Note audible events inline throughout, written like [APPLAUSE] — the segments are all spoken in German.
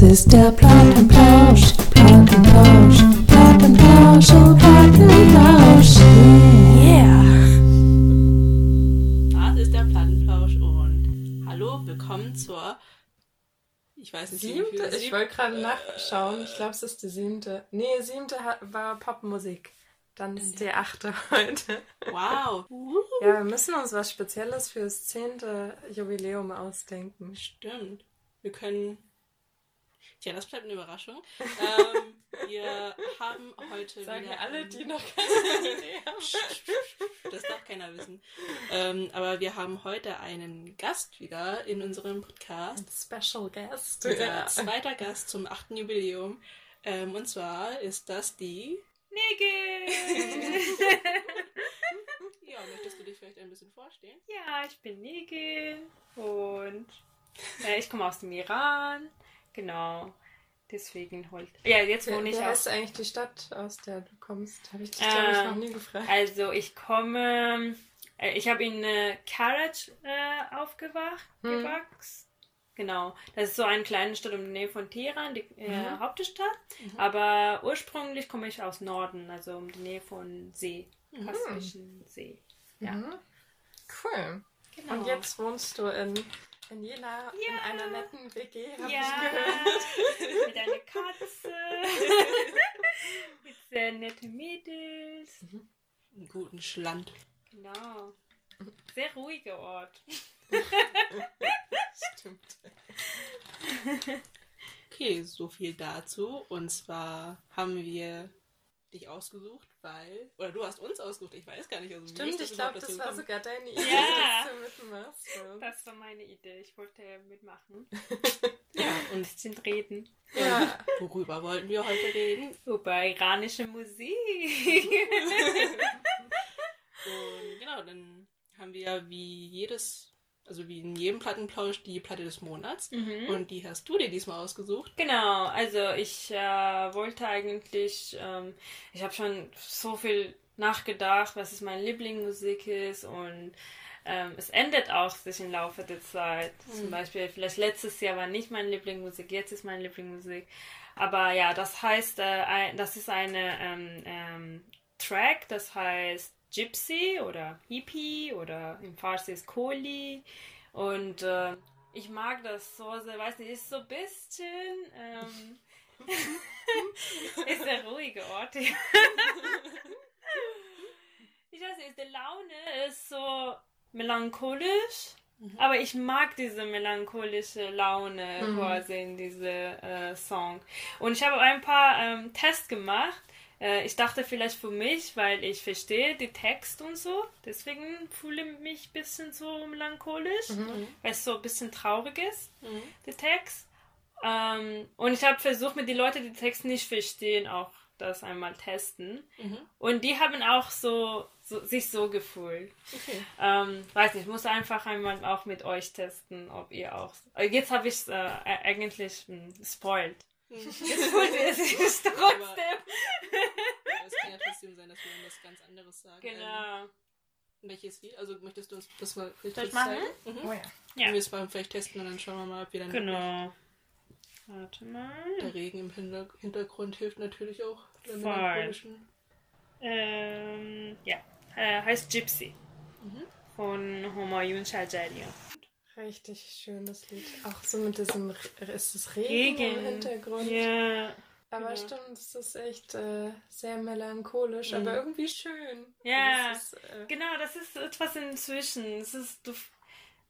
Das ist der Plattenplausch, Plattenplausch, Plattenplausch, oh Plattenplausch. Yeah. Das ist der Plattenplausch und hallo, willkommen zur. Ich weiß nicht, wie Siebte? Ich wollte gerade nachschauen. Ich glaube, es ist die siebte. Nee, siebte war Popmusik. Dann ist die achte [LAUGHS] heute. Wow. Ja, wir müssen uns was Spezielles fürs zehnte Jubiläum ausdenken. Stimmt. Wir können. Tja, das bleibt eine Überraschung. ähm, wir haben heute Sagen wieder alle, die noch keine [LAUGHS] Idee haben. Das darf keiner wissen. Ähm, aber wir haben heute einen Gast wieder in unserem Podcast. Special Guest. Unser zweiter Gast zum achten Jubiläum. Ähm, und zwar ist das die. Nigel! [LAUGHS] Ja, möchtest du dich vielleicht ein bisschen vorstellen? ja, ich bin Nigel und äh, ich komme aus dem Iran. Genau. Deswegen holt. Ja, jetzt Wie, wohne wie ich heißt auch. eigentlich die Stadt, aus der du kommst? Habe ich dich, glaube ich, Ähm, noch nie gefragt. Also, ich komme. Äh, ich habe in äh, Karaj äh, aufgewacht, Hm. gewachsen. Genau. Das ist so eine kleine Stadt in der Nähe von Teheran, die äh, Mhm. Hauptstadt. Aber ursprünglich komme ich aus Norden, also um die Nähe von See. Kaspischen See. Ja. Mhm. Cool. Genau. Und jetzt wohnst du in, in Jena in Ja. einer netten WG, habe Ja, ich gehört. [LAUGHS] mit einer Katze, [LAUGHS] mit sehr netten Mädels. Einen guten Schland. Genau. Sehr ruhiger Ort. [LAUGHS] Stimmt. Okay, so viel dazu. Und zwar haben wir dich ausgesucht, weil. Oder du hast uns ausgesucht, ich weiß gar nicht. Also Stimmt, ich glaube, das dazu war gekommen? sogar deine [LAUGHS] Idee, Ja. dass du mitmachst. So. Das war meine Idee. Ich wollte mitmachen. [LAUGHS] Ja, Ein und bisschen reden. Ja. worüber wollten wir heute reden? Über iranische Musik. [LAUGHS] Und genau, dann haben wir ja wie jedes, also wie in jedem Plattenplausch die Platte des Monats. Mhm. Und die hast du dir diesmal ausgesucht. Genau, also ich äh, wollte eigentlich, ähm, ich habe schon so viel nachgedacht, was es meine Lieblingsmusik ist und ähm, es ändert auch sich im Laufe der Zeit. Zum Beispiel, vielleicht letztes Jahr war nicht meine Lieblingsmusik, jetzt ist meine Lieblingsmusik. Aber ja, das heißt, äh, ein, das ist eine ähm, ähm, Track, das heißt Gypsy oder Hippie oder im Farsi ist Koli. Und äh, ich mag das so sehr, weiß nicht, ist so ein bisschen. Ähm, [LAUGHS] ist der ruhige Ort. hier. [LAUGHS] ich weiß nicht, die Laune ist so melancholisch. Aber ich mag diese melancholische Laune Mhm. quasi in diese äh, Song. Und ich habe ein paar ähm, Tests gemacht. Äh, ich dachte vielleicht für mich, weil ich verstehe die Text und so. Deswegen fühle ich mich ein bisschen so melancholisch, weil es so ein bisschen traurig ist, der Text. Ähm, und ich habe versucht, mit den Leuten, die den Text nicht verstehen, auch das einmal testen. Und die haben auch so, so sich so gefühlt. Okay. Ähm, weiß nicht, ich muss einfach einmal auch mit euch testen, ob ihr auch. Jetzt habe ich es äh, eigentlich hm, spoiled. Fühlt ihr es [LAUGHS] trotzdem. Es kann ja trotzdem sein, dass wir dann was ganz anderes sagen. Genau. Ähm, welches Lied? Also möchtest du uns das mal kurz machen? zeigen? Mhm. Oh ja. Ja. Können wir es mal vielleicht testen und dann schauen wir mal, ob wir dann Genau. Warte mal. Der Regen im Hinter- Hintergrund hilft natürlich auch Voll. Ähm, ja. Äh, heißt Gypsy. Von Homayun Shajarian. Richtig schönes Lied. Auch so mit diesem, ist es Regen, im Hintergrund? Ja. Aber Ja. stimmt, es ist echt äh, sehr melancholisch, Mhm. aber irgendwie schön. Ja. Es ist, äh, Genau, das ist etwas inzwischen. Es ist, du,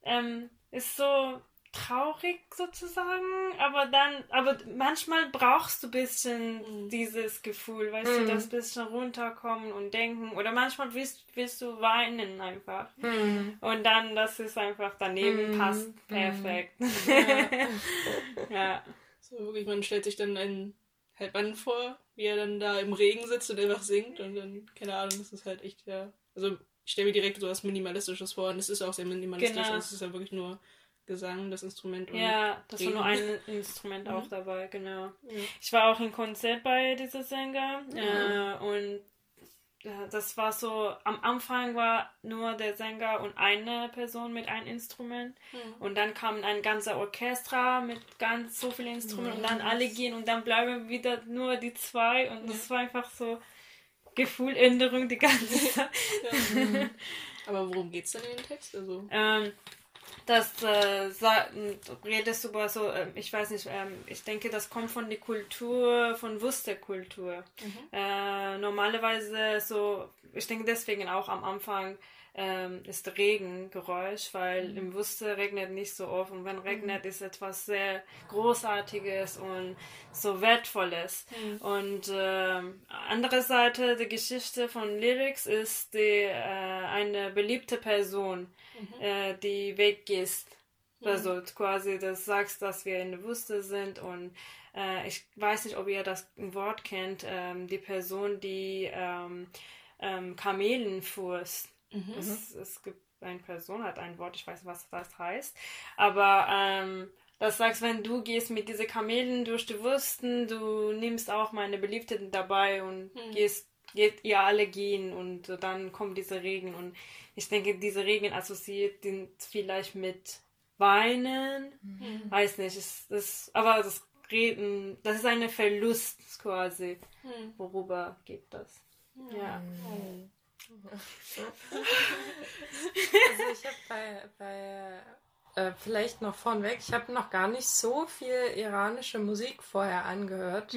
ähm, ist so traurig sozusagen, aber dann, aber manchmal brauchst du ein bisschen Mhm. dieses Gefühl, weißt Mhm. du, das bisschen runterkommen und denken. Oder manchmal willst, willst du weinen einfach. hm. Und dann, das ist einfach daneben Mhm. passt perfekt. [LAUGHS] ja. So wirklich, man stellt sich dann einen halt Mann vor, wie er dann da im Regen sitzt und einfach singt und dann, keine Ahnung, das ist halt echt ja. Also ich stelle mir direkt so was Minimalistisches vor und es ist auch sehr minimalistisch. Genau. Also es ist ja wirklich nur Gesang, das Instrument und Ja, das war nur ein Instrument auch Mhm. dabei, genau. Ja. Ich war auch im Konzert bei dieser Sänger Ja. äh, und das war so, am Anfang war nur der Sänger und eine Person mit einem Instrument. Mhm. Und dann kam ein ganzer Orchester mit ganz so vielen Instrumenten und dann alle gehen und dann bleiben wieder nur die zwei. Und das war einfach so Gefühländerung die ganze [LAUGHS] Zeit. Ja. Aber worum geht's denn in dem Text? Also, Ähm, das äh, redest über so, ähm, ich weiß nicht, ähm, ich denke, das kommt von der Kultur, von Wusterkultur. Äh, normalerweise so, ich denke deswegen auch am Anfang ähm, ist Regengeräusch, weil im Wuster regnet nicht so oft und wenn regnet ist etwas sehr Großartiges und so Wertvolles. Und ähm, andere Seite der Geschichte von Lyrics ist die, äh, eine beliebte Person, äh, die weggehst. Also quasi, das sagst, dass wir in der Wüste sind und äh, ich weiß nicht, ob ihr das Wort kennt, ähm, die Person, die ähm, ähm, Kamelen fuhrst. Es, es gibt eine Person, hat ein Wort, ich weiß nicht, was das heißt, aber ähm, das sagst, wenn du gehst mit diesen Kamelen durch die Wüsten, du nimmst auch meine Beliebten dabei und gehst, geht ihr alle gehen und dann kommt dieser Regen und ich denke, diese Regen assoziiert den vielleicht mit Weinen, weiß nicht, es ist, aber das Reden, das ist ein Verlust quasi. hm. Worüber geht das? Ja. Also ich habe bei, bei äh, vielleicht noch vorneweg, ich habe noch gar nicht so viel iranische Musik vorher angehört.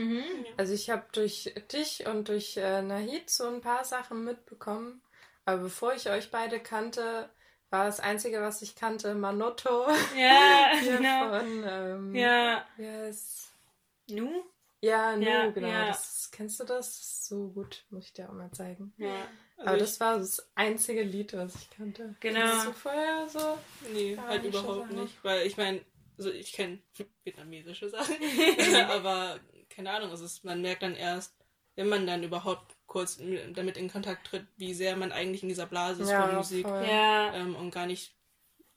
Also ich habe durch dich und durch äh, Nahid so ein paar Sachen mitbekommen. Aber bevor ich euch beide kannte, war das Einzige, was ich kannte, Manotto. Ja, [LAUGHS] genau. von, ähm, Ja. wie heißt Nu? Ja, Nu, Ja, genau. ja. Das, kennst du das? Das so gut, muss ich dir auch mal zeigen. Ja. Also Aber das war das einzige Lied, was ich kannte. Genau. Du vorher so? Nee, Gar halt nicht überhaupt so nicht. Weil ich meine, also ich kenne vietnamesische Sachen, [LAUGHS] [LAUGHS] aber keine Ahnung, es ist, man merkt dann erst, wenn man dann überhaupt kurz mit- damit in Kontakt tritt, wie sehr man eigentlich in dieser Blase ist von Musik voll. Ja. ähm, und gar nicht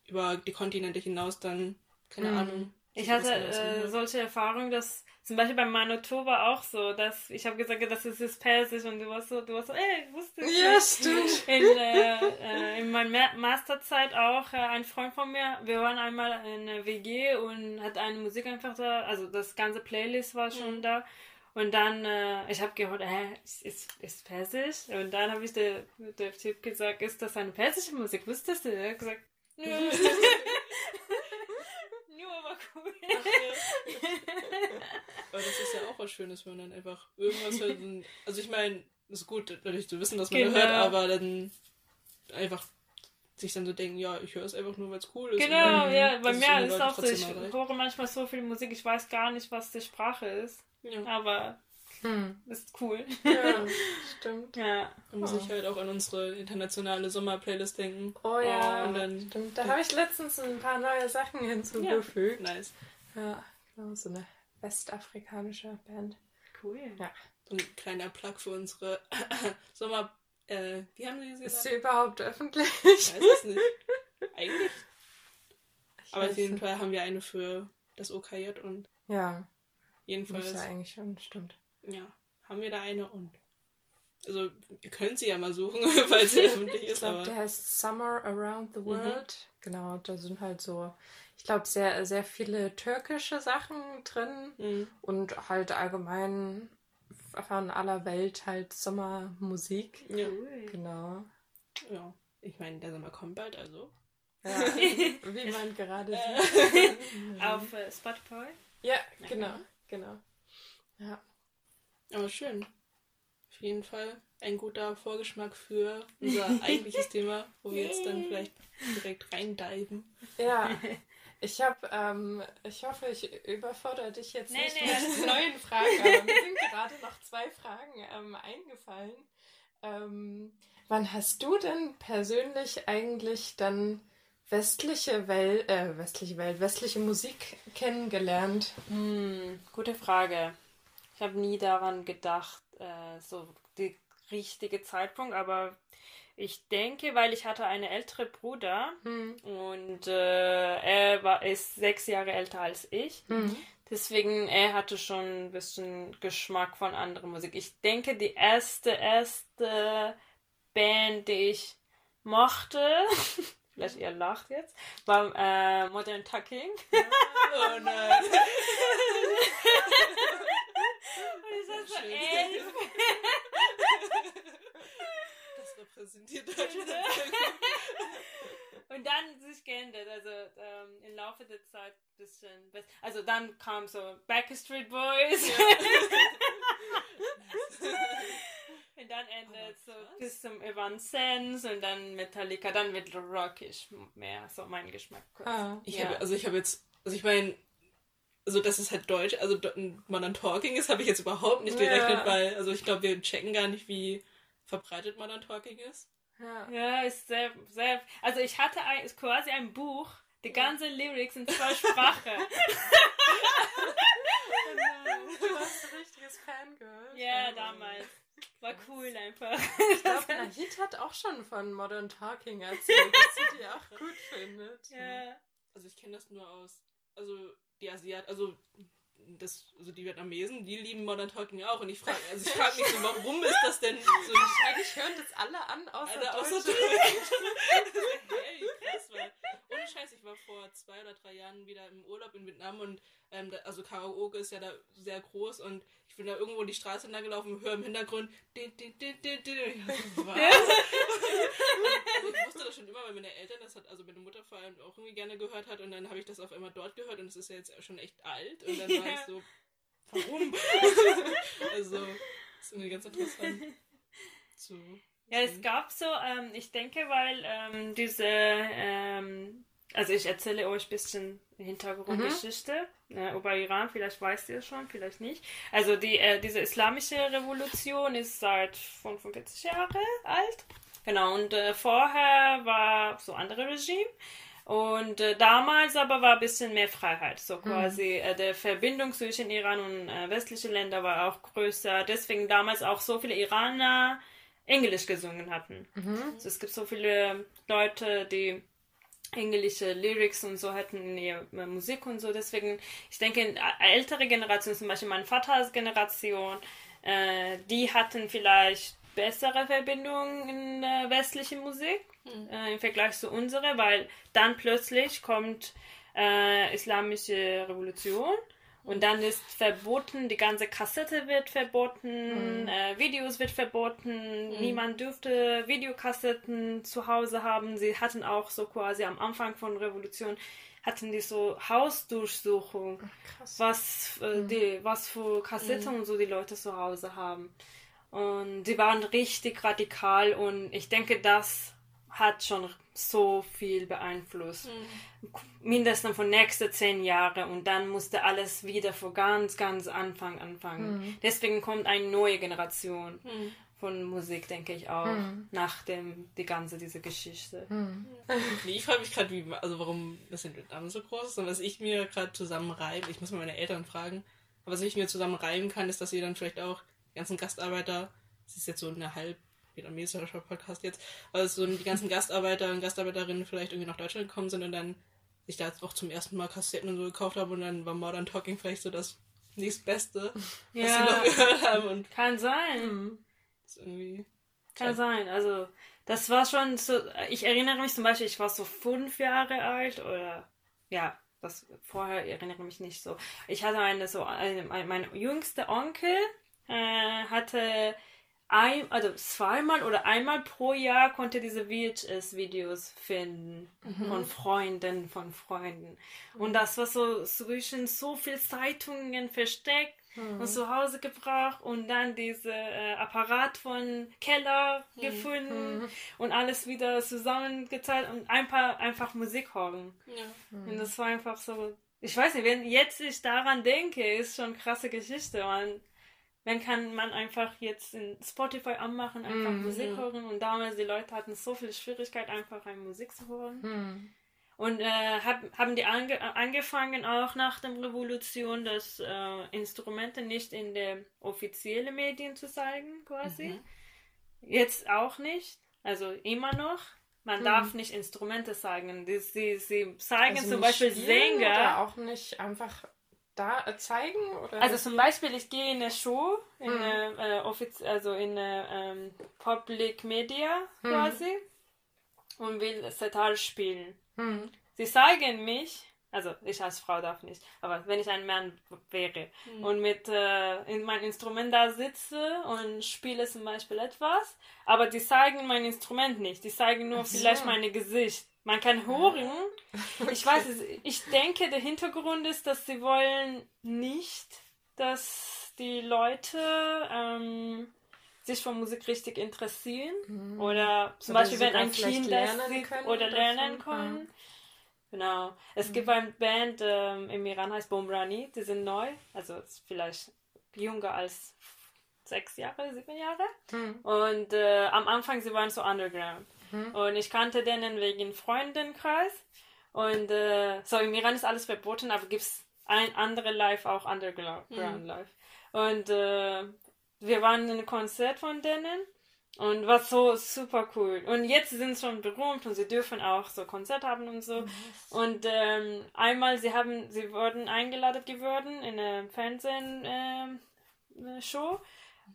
über die Kontinente hinaus dann, keine Mhm. Ahnung. Ich hatte äh, solche Erfahrungen, dass zum Beispiel bei Manoto war auch so, dass ich habe gesagt, das ist jetzt Persisch und du warst so, du warst so, ey, wusste ich Ja, nicht. stimmt. In, äh, äh, in meiner Ma- Masterzeit auch äh, ein Freund von mir, wir waren einmal in der WG und hat eine Musik einfach da, also das ganze Playlist war schon da. Und dann, äh, ich habe gehört, hä, ist, ist, ist Persisch? Und dann habe ich der, der Typ gesagt, ist das eine persische Musik? Wusstest du? Er hat gesagt, nö. [LAUGHS] [LAUGHS] Cool. [LAUGHS] Aber das ist ja auch was Schönes, wenn man dann einfach irgendwas hört. Also ich meine, es ist gut, natürlich zu wissen, dass man Genau. hört, aber dann einfach sich dann so denken, ja, ich höre es einfach nur, weil es cool ist. Genau, dann ja, bei es mir ist Leuten auch so, ich höre manchmal so viel Musik, ich weiß gar nicht, was die Sprache ist. Ja. Aber Hm. ist cool. Ja, [LAUGHS] stimmt. Ja. Da muss ich halt auch an unsere internationale Sommerplaylist denken. Oh ja, Und dann, stimmt. Da habe ich letztens ein paar neue Sachen hinzugefügt. nice. Ja, genau, so eine westafrikanische Band. Cool. Ja. So ein kleiner Plug für unsere [COUGHS] Sommer... Äh, wie haben sie sie Ist gesagt? sie überhaupt öffentlich? Ich weiß es nicht. Eigentlich. Ich Aber auf jeden nicht. Fall haben wir eine für das OKJ und Ja, jedenfalls... ja eigentlich schon, stimmt. Ja, haben wir da eine und. Also, ihr könnt sie ja mal suchen, [LAUGHS] falls sie öffentlich Ich ist, glaube, aber. der heißt Summer Around the World. Genau, da sind halt so, ich glaube, sehr, sehr viele türkische Sachen drin Mhm. und halt allgemein von aller Welt halt Sommermusik. Ja. Genau. ja. Ich meine, der Sommer kommt bald, also. Ja, [LAUGHS] wie man gerade sieht. [LAUGHS] Auf äh, Spotify. Ja, genau, genau. Ja. Aber schön. Auf jeden Fall ein guter Vorgeschmack für unser [LAUGHS] eigentliches Thema, wo wir jetzt dann vielleicht direkt reindiven. Ja. [LAUGHS] Ich habe, ähm, ich hoffe, ich überfordere dich jetzt Nee, nicht nee. mit [LAUGHS] neuen Fragen, aber mir sind gerade noch zwei Fragen ähm, eingefallen. Ähm, wann hast du denn persönlich eigentlich dann westliche Welt, äh, westliche Welt, westliche Musik kennengelernt? Hm, gute Frage. Ich habe nie daran gedacht, äh, so die richtige Zeitpunkt, aber ich denke, weil ich hatte einen älteren Bruder Hm. und äh, er war ist sechs Jahre älter als ich. Hm. Deswegen, er hatte schon ein bisschen Geschmack von anderer Musik. Ich denke, die erste, erste Band, die ich mochte, [LAUGHS] vielleicht ihr lacht jetzt, war äh, Modern Talking. Oh nein. [LAUGHS] War so elf. Das repräsentiert Deutschland. Und dann sich geändert, also ähm, im Laufe der Zeit ein bisschen besser. Also dann kam so Backstreet Boys. [LAUGHS] und dann endet so krass. bis zum Evanescence und dann Metallica, dann wird rockisch mehr so mein Geschmack. Ah. Ich Ja. habe, also ich habe jetzt, also ich meine, also dass es halt Deutsch, also Modern Talking ist, habe ich jetzt überhaupt nicht Ja. gerechnet, weil, also ich glaube, wir checken gar nicht, wie verbreitet Modern Talking ist. Ja. Ja, ist sehr, sehr. Also ich hatte ein, ist quasi ein Buch, die ganze Lyrics in zwei [LAUGHS] Sprachen. Du warst ein richtiges Fangirl. Ja, damals. War cool einfach. Ich glaube, [LAUGHS] Nahid hat auch schon von Modern Talking erzählt, dass sie die auch gut findet. ja. Also ich kenne das nur aus, also die Asiat, also das, also die Vietnamesen, die lieben Modern Talking auch und ich frage, also ich frage mich so, warum ist das denn so [LAUGHS] Eigentlich hören das alle an, außer Alter, außer Deutsche. [LAUGHS] hey, krass, weil ohne Scheiß, ich war vor zwei oder drei Jahren wieder im Urlaub in Vietnam und ähm, da, also Karaoke ist ja da sehr groß und ich bin da irgendwo die Straße entlang gelaufen und höre im Hintergrund din, din, din, din, din. Was? also ich wusste das schon immer, weil meine Eltern das hat, also meine Mutter vor allem auch irgendwie gerne gehört hat und dann habe ich das auf einmal dort gehört und es ist ja jetzt schon echt alt und [LAUGHS] dann war ich so, warum? [LAUGHS] also, das ist irgendwie ganz interessant. So. Ja, es gab so, ähm, ich denke, weil ähm, diese, ähm, also ich erzähle euch ein bisschen Hintergrundgeschichte äh, über Iran, vielleicht weißt ihr es schon, vielleicht nicht. Also die, äh, diese islamische Revolution ist seit 45 Jahre alt. Genau, und äh, vorher war so andere Regime. Und äh, damals aber war ein bisschen mehr Freiheit. So quasi äh, der Verbindung zwischen Iran und äh, westlichen Ländern war auch größer. Deswegen damals auch so viele Iraner Englisch gesungen hatten. Also es gibt so viele Leute, die englische Lyrics und so hatten in ihrer Musik und so. Deswegen, ich denke, in ältere Generationen, zum Beispiel meine Vaters Generation, äh, die hatten vielleicht bessere Verbindungen in äh, westliche Musik äh, im Vergleich zu unserer, weil dann plötzlich kommt äh, islamische Revolution und dann ist verboten, die ganze Kassette wird verboten, äh, Videos wird verboten, niemand dürfte Videokassetten zu Hause haben. Sie hatten auch so quasi am Anfang von Revolution hatten die so Hausdurchsuchung, Krass. was äh, die was für Kassetten und so die Leute zu Hause haben. Und die waren richtig radikal und ich denke, das hat schon so viel beeinflusst. Mindestens von nächsten zehn Jahren und dann musste alles wieder von ganz, ganz Anfang anfangen. Deswegen kommt eine neue Generation von Musik, denke ich auch, nach dem, die ganze diese Geschichte. Nee, ich frage mich gerade, wie, also warum das in Vietnam so groß ist und was ich mir gerade zusammenreibe. Ich muss mal meine Eltern fragen. Aber was ich mir zusammenreiben kann, ist, dass sie dann vielleicht auch die ganzen Gastarbeiter, das ist jetzt so eine halb vietnamesischer Podcast jetzt, also so die ganzen Gastarbeiter und Gastarbeiterinnen vielleicht irgendwie nach Deutschland gekommen sind und dann sich da auch zum ersten Mal Kassetten und so gekauft haben und dann war Modern Talking vielleicht so das nächstbeste, was sie Ja. noch gehört haben und Kann sein. irgendwie Kann sein. Also, das war schon so. Ich erinnere mich zum Beispiel, ich war so fünf Jahre alt oder. Ja, das vorher erinnere ich mich nicht so. Ich hatte eine so. Eine, mein, mein jüngster Onkel äh, hatte ein, also zweimal oder einmal pro Jahr konnte diese VHS-Videos finden von Freunden, von Freunden. Und das war so zwischen so viel Zeitungen versteckt und zu Hause gebracht und dann diese äh, Apparat von Keller gefunden und alles wieder zusammengezahlt und ein paar einfach Musik hören. ja. Und das war einfach so. Ich weiß nicht, wenn jetzt ich daran denke, ist schon krasse Geschichte. Man, wenn kann man einfach jetzt in Spotify anmachen, einfach Musik hören und damals die Leute hatten so viel Schwierigkeit, einfach eine Musik zu hören. Und äh, hab, haben die ange angefangen auch nach der Revolution, das äh, Instrumente nicht in der offiziellen Medien zu zeigen, quasi. Jetzt auch nicht. Also immer noch. Man darf nicht Instrumente zeigen. Die, sie, sie zeigen Also zum Beispiel Sänger. Oder auch nicht einfach da äh, zeigen? Oder? Also zum Beispiel, ich gehe in eine Show, in eine, äh, also in eine ähm, Public Media quasi und will Setal spielen. Hm. Sie zeigen mich, also ich als Frau darf nicht, aber wenn ich ein Mann wäre und mit äh, in mein Instrument da sitze und spiele zum Beispiel etwas, aber die zeigen mein Instrument nicht, die zeigen nur so. vielleicht mein Gesicht. Man kann hören, ich weiß es, ich denke, der Hintergrund ist, dass sie wollen nicht, dass die Leute ähm, sich für Musik richtig interessieren oder zum Oder Beispiel wenn ein Kind das sieht oder lernen können. Genau. Es gibt eine Band ähm, im Iran heißt Bombrani, die sind neu, also vielleicht jünger als sechs Jahre, sieben Jahre. Hm. Und äh, am Anfang sie waren so underground. Und ich kannte denen wegen Freundenkreis. Und äh, so im Iran ist alles verboten, aber gibt es ein andere Live auch underground live. Und äh, wir waren in einem Konzert von denen und war so super cool. Und jetzt sind sie schon berühmt und sie dürfen auch so Konzert haben und so. Und ähm, einmal, sie haben, sie wurden eingeladen geworden in eine Fernsehen ähm, äh, Show,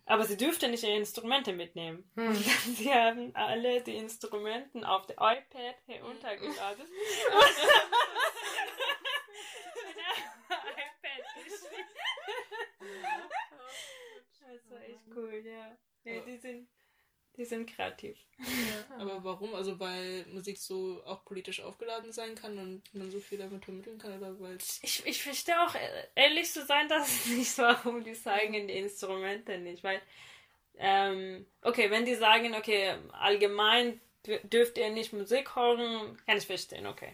aber sie dürften nicht ihre Instrumente mitnehmen. Dann, sie haben alle die Instrumente auf der iPad heruntergeladen. [LAUGHS] [LAUGHS] Das war echt cool, ja. Nee, die sind, die sind kreativ. [LAUGHS] Aber warum? Also weil Musik so auch politisch aufgeladen sein kann und man so viel damit vermitteln kann oder weil Ich, ich verstehe auch, äh, ehrlich zu sein, [LAUGHS] dass nicht warum die zeigen die Instrumente nicht. Weil, ähm, okay, wenn die sagen, okay, allgemein dür- dürft ihr nicht Musik hören, kann ich verstehen, okay.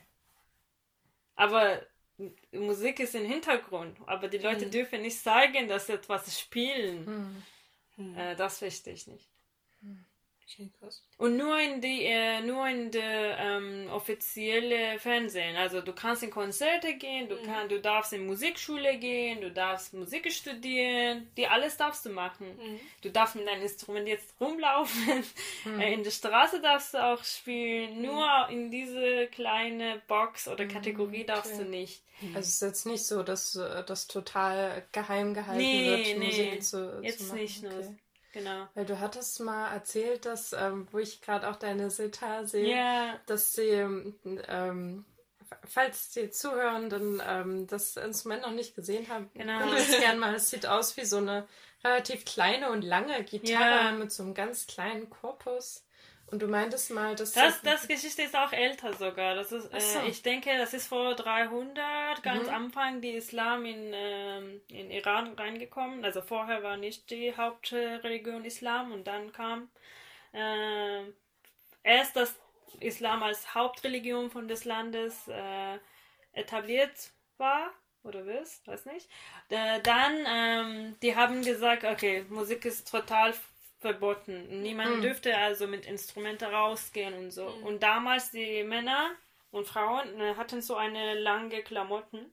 Aber Musik ist im Hintergrund, aber die Leute dürfen nicht sagen, dass sie etwas spielen. Äh, das verstehe ich nicht. Okay, krass. Und nur in die, äh, nur in der ähm, offizielle Fernsehen. Also du kannst in Konzerte gehen, du kann, du darfst in Musikschule gehen, du darfst Musik studieren, die alles darfst du machen. Du darfst mit deinem Instrument jetzt rumlaufen, äh, in der Straße darfst du auch spielen. Nur in diese kleine Box oder Kategorie darfst du nicht. Also es ist jetzt nicht so, dass äh, das total geheim gehalten Nee, wird, nee, Musik zu, jetzt zu machen. nicht nur. Genau. Weil du hattest mal erzählt, dass, ähm, wo ich gerade auch deine Sitar sehe, Ja. dass sie, ähm, falls die Zuhörenden ähm, das Instrument noch nicht gesehen haben, Genau. guckt es gerne mal. Es sieht aus wie so eine relativ kleine und lange Gitarre Ja. mit so einem ganz kleinen Korpus. Und du meintest mal, dass Das, das Geschichte ist auch älter sogar. Das ist, Ach so. äh, ich denke, das ist vor 300, ganz am Anfang, die Islam in, ähm, in Iran reingekommen. Also vorher war nicht die Hauptreligion Islam und dann kam äh, erst das Islam als Hauptreligion von des Landes äh, etabliert war oder wird, weiß nicht. Äh, dann, ähm, die haben gesagt, okay, Musik ist total verboten. Niemand dürfte also mit Instrumenten rausgehen und so. Und damals die Männer und Frauen äh, hatten so eine lange Klamotten.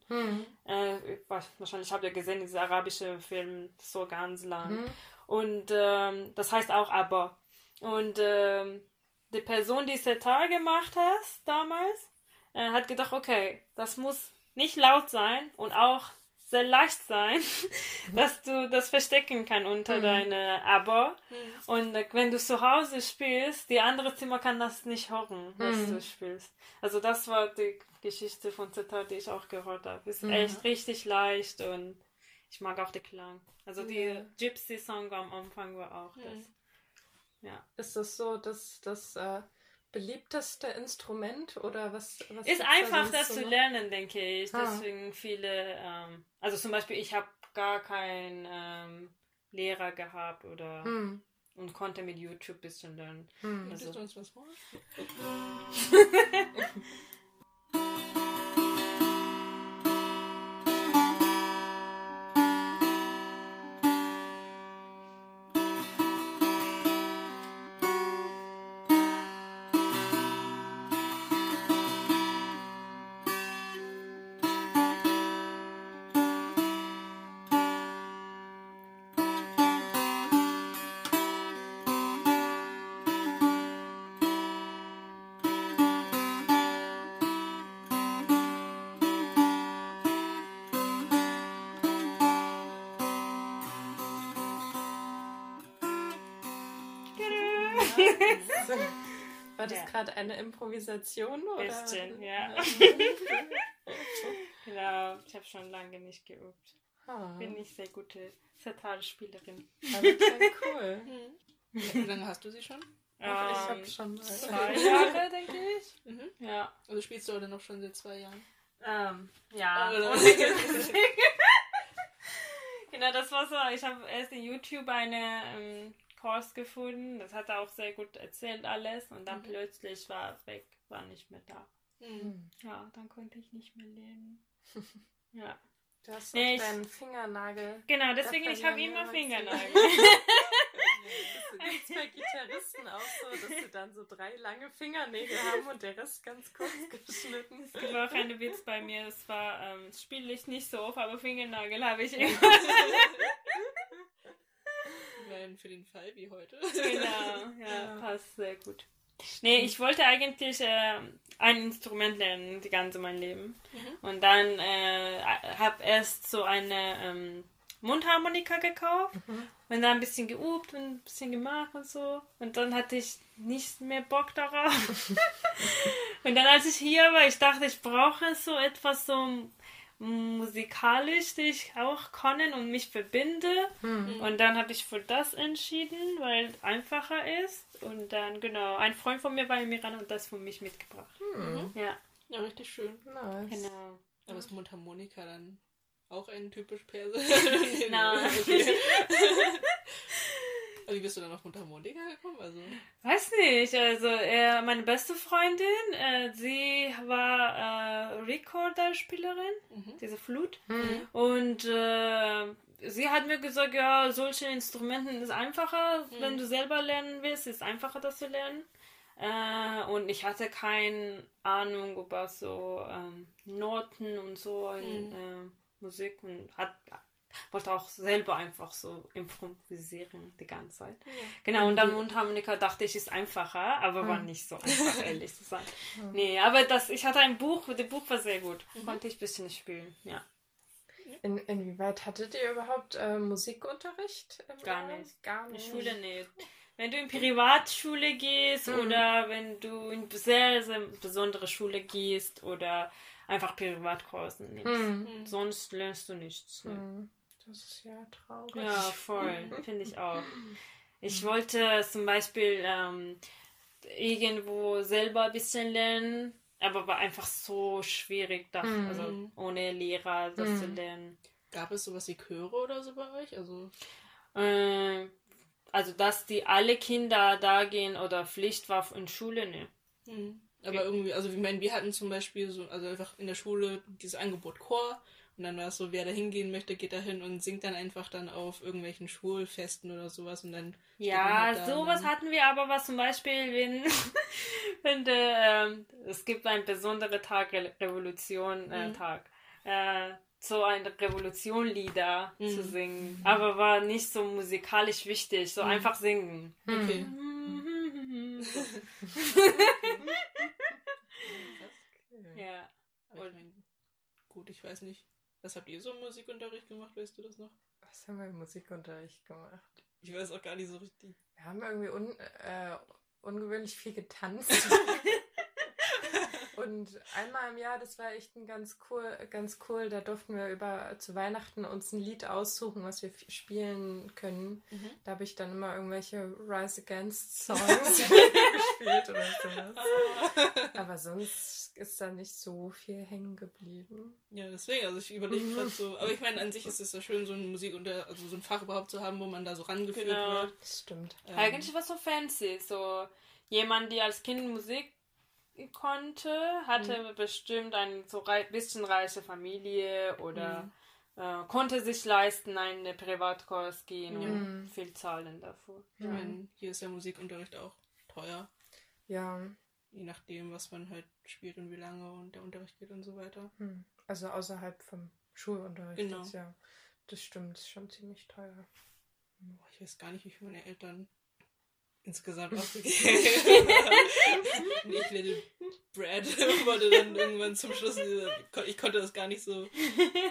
Äh, wa- wahrscheinlich habt ihr gesehen, dieser arabische Film, so ganz lang. Und ähm, das heißt auch aber. Und ähm, die Person, die Setar gemacht hat damals, äh, hat gedacht, okay, das muss nicht laut sein und auch sehr leicht sein, [LAUGHS] dass du das verstecken kann unter deine Aber. Und äh, wenn du zu Hause spielst, die andere Zimmer kann das nicht hören, was du spielst. Also das war die Geschichte von Setar, die ich auch gehört habe. Ist echt richtig leicht und ich mag auch den Klang. Also die Gypsy-Song am Anfang war auch das. Ja. Ist das so, dass das äh, beliebteste Instrument oder was? was Ist da einfach sonst das so zu noch? lernen, denke ich. Ah. Deswegen viele, ähm, also zum Beispiel, ich habe gar keinen ähm, Lehrer gehabt oder Hm. und konnte mit YouTube ein bisschen lernen. Du Also, uns was vor? [LAUGHS] [LAUGHS] War das Ja. gerade eine Improvisation? Oder? Bisschen, ja. genau, [LAUGHS] ich habe schon lange nicht geübt. Ah, Bin nicht sehr gute Zitatspielerin. aber klingt cool. [LAUGHS] Wie lange hast du sie schon? ich habe Ähm, schon mal. zwei [LAUGHS] Jahre, denke ich. Mhm. Ja. Also spielst du heute noch schon seit zwei Jahren? Ähm, ja. Oder- Und genau, das war so. Ich habe erst in YouTube eine ähm, Kurs gefunden. Das hat er auch sehr gut erzählt alles. Und dann Mhm. plötzlich war es weg, war nicht mehr da. Mhm. Ja, dann konnte ich nicht mehr lernen. [LAUGHS] ja. Du hast Nee, ich- deinen Fingernagel. Genau, deswegen ich habe immer Fingernagel. [LAUGHS] Das ist bei Gitarristen auch so, dass sie dann so drei lange Fingernägel haben und der Rest ganz kurz [LAUGHS] geschnitten. Es gibt auch einen Witz bei mir. Es war, ähm, spiele ich nicht so oft, aber Fingernagel habe ich immer. Nein, für den Fall wie heute. genau, [LAUGHS] ja, Ja. passt sehr gut. Nee, ich wollte eigentlich äh, ein Instrument lernen, die ganze mein Leben. Mhm. Und dann äh, habe erst so eine ähm, Mundharmonika gekauft und dann ein bisschen geübt und ein bisschen gemacht und so. Und dann hatte ich nicht mehr Bock darauf. [LAUGHS] und dann, als ich hier war, ich dachte, ich brauche so etwas so musikalisch, die ich auch können und mich verbinde. Und dann habe ich für das entschieden, weil es einfacher ist. Und dann, genau, ein Freund von mir war in Iran und das für mich mitgebracht. Ja, Ja, richtig schön. Nice. genau. Aber ist Mundharmonika dann auch ein typisch Perse? [LAUGHS] Nein. [LAUGHS] [LAUGHS] Wie bist du dann auf Mundharmonika gekommen? Also, Weiß nicht, also äh, meine beste Freundin, äh, sie war äh, Recorder-Spielerin, Mhm. diese Flut. Mhm. Und äh, sie hat mir gesagt, ja, solche Instrumenten ist einfacher, wenn du selber lernen willst, ist einfacher, das zu lernen. Äh, und ich hatte keine Ahnung über so ähm, Noten und so in äh, Musik und hat, wollte auch selber einfach so improvisieren die ganze Zeit. Genau, und dann Mundharmonika dachte ich, ist einfacher, aber war nicht so einfach, [LAUGHS] ehrlich zu sein. Nee, aber das, ich hatte ein Buch, das Buch war sehr gut. Konnte ich ein bisschen spielen, ja. In, inwieweit hattet ihr überhaupt äh, Musikunterricht? Im Gar Iran? nicht. Gar In nicht. Schule nicht. Wenn du in Privatschule gehst oder wenn du in sehr, sehr besondere Schule gehst oder einfach Privatkursen nimmst. Mhm. Sonst lernst du nichts. Ne? Mhm. Das ist ja traurig. Ja, voll. [LAUGHS] Finde ich auch. Ich wollte zum Beispiel ähm, irgendwo selber ein bisschen lernen, aber war einfach so schwierig, das, Mhm. also ohne Lehrer das zu Mhm. lernen. gab es sowas wie Chöre oder so bei euch? Also, Äh, also, dass die alle Kinder da gehen oder Pflicht war in Schule, ne. mhm. aber irgendwie, also ich meine, wir hatten zum Beispiel so, also einfach in der Schule dieses Angebot Chor und dann war es so, wer da hingehen möchte, geht da hin und singt dann einfach dann auf irgendwelchen Schulfesten oder sowas und dann Ja, halt sowas und dann- hatten wir aber, was zum Beispiel, wenn, [LAUGHS] wenn der, ähm, es gibt einen besonderen Tag, Re Revolution, äh, Mhm. Tag, äh, so ein Revolutionlieder zu Mhm. singen, aber war nicht so musikalisch wichtig, so Mhm. einfach singen. Okay. [LAUGHS] Ja. Mein, gut, ich weiß nicht. Was habt ihr so im Musikunterricht gemacht, weißt du das noch? Was haben wir im Musikunterricht gemacht? Ich weiß auch gar nicht so richtig. Wir haben irgendwie un, äh, ungewöhnlich viel getanzt. [LAUGHS] Und einmal im Jahr, das war echt ein ganz cool, ganz cool. Da durften wir über zu Weihnachten uns ein Lied aussuchen, was wir spielen können. Mhm. Da habe ich dann immer irgendwelche Rise Against [LAUGHS] Songs gespielt oder sowas. [LAUGHS] Aber sonst ist da nicht so viel hängen geblieben. Ja, deswegen, also ich überlege gerade so, aber ich meine, an sich ist es ja schön, so ein Musik unter, also so ein Fach überhaupt zu haben, wo man da so rangeführt Genau. wird. Das stimmt. Ähm, Eigentlich war es so fancy. So jemand, der als Kind Musik konnte, hatte Mhm. bestimmt ein so rei bisschen reiche Familie oder Mhm. äh, konnte sich leisten, einen Privatkurs gehen Ja. und viel zahlen dafür. Ich meine, hier ist ja Musikunterricht auch teuer, Ja, je nachdem, was man halt spielt und wie lange und der Unterricht geht und so weiter. hm. also außerhalb vom Schulunterricht. Genau. Jetzt, ja. Das stimmt, ist schon ziemlich teuer. Ich weiß gar nicht, wie viel meine Eltern insgesamt ausgegeben [LAUGHS] ich werde Brad [LAUGHS] wurde dann irgendwann zum Schluss, äh, ich konnte das gar nicht so.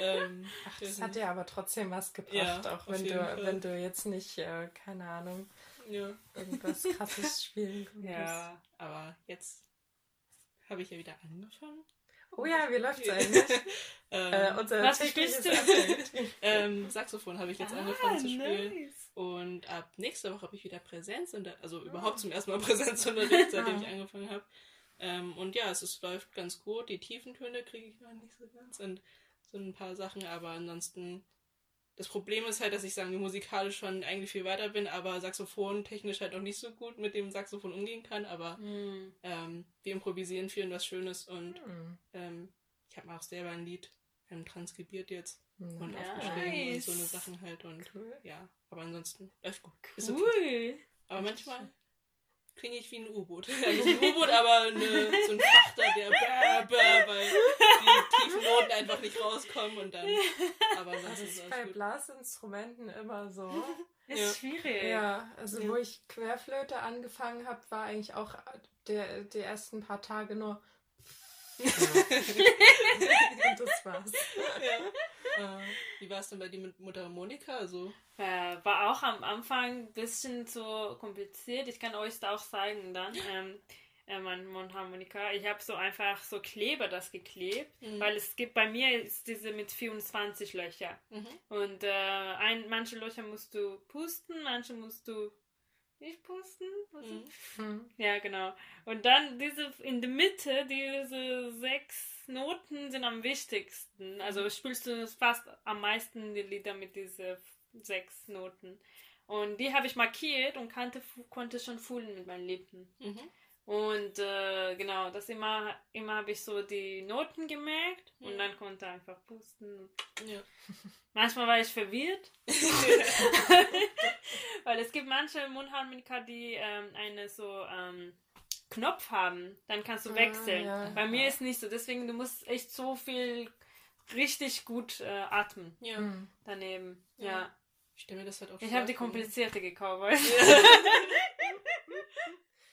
Ähm, Ach, das hat dir aber trotzdem was gebracht, Ja, auch wenn du, Fall. wenn du jetzt nicht, äh, keine Ahnung, Ja. irgendwas krasses spielen konntest. ja, aber jetzt habe ich ja wieder angefangen. Oh ja, wie läuft's eigentlich? [LAUGHS] Ähm, äh, unser Was spielst du? Ähm, Saxophon habe ich jetzt angefangen zu spielen. nice. Und ab nächster Woche habe ich wieder Präsenz, also überhaupt zum ersten Mal Präsenzunterricht, seitdem ich angefangen habe. Ähm, und ja, es ist, läuft ganz gut. Die tiefen Töne kriege ich noch nicht so ganz und so ein paar Sachen, aber ansonsten. Das Problem ist halt, dass ich sagen musikalisch schon eigentlich viel weiter bin, aber Saxophon technisch halt noch nicht so gut mit dem Saxophon umgehen kann. Aber Hm. ähm, wir improvisieren viel und was Schönes und Hm. ähm, ich habe auch selber ein Lied ähm, transkribiert jetzt und Ja. aufgeschrieben und Nice. so eine Sachen halt und Cool. ja, aber ansonsten läuft gut. Ist okay. Cool. Aber manchmal klinge ich wie ein U-Boot. Ja, [LAUGHS] nicht ein U-Boot, aber eine, so ein Frachter, der bäh, bäh, weil die tiefen Noten einfach nicht rauskommen und dann. Aber Das ansonsten ist bei gut. Blasinstrumenten immer so. [LAUGHS] Ist Ja. schwierig. Ja, also Ja. wo ich Querflöte angefangen habe, war eigentlich auch der, die ersten paar Tage nur. Und [LAUGHS] das war's. Ja. Äh, wie war es denn bei dir mit Mutter Monika? Also, Äh, war auch am Anfang ein bisschen zu kompliziert. Ich kann euch da auch zeigen dann. Ähm, äh, mein Mundharmonika. Ich habe so einfach so Kleber das geklebt, Mhm. weil es gibt bei mir ist diese mit 24 Löcher. mhm. Und äh, ein, manche Löcher musst du pusten, manche musst du nicht pusten. Mhm. Hm. Ja, genau. Und dann diese in der Mitte, diese sechs Noten sind am wichtigsten. Also spielst du fast am meisten die Lieder mit diesen sechs Noten. Und die habe ich markiert und kannte, konnte schon fühlen mit meinen Lippen. Mhm. Und äh, genau, das immer, immer habe ich so die Noten gemerkt und Mhm. dann konnte einfach pusten. Ja. [LAUGHS] Manchmal war ich verwirrt, [LAUGHS] weil es gibt manche Mundharmonika, die ähm, eine so ähm, Knopf haben. Dann kannst du Ah, wechseln. ja. Bei mir ist nicht so. Deswegen du musst echt so viel richtig gut äh, atmen ja. Daneben. Ja. Ja. Ich stelle mir das halt auch Ich habe die komplizierte gekauft. [LAUGHS] weißt du?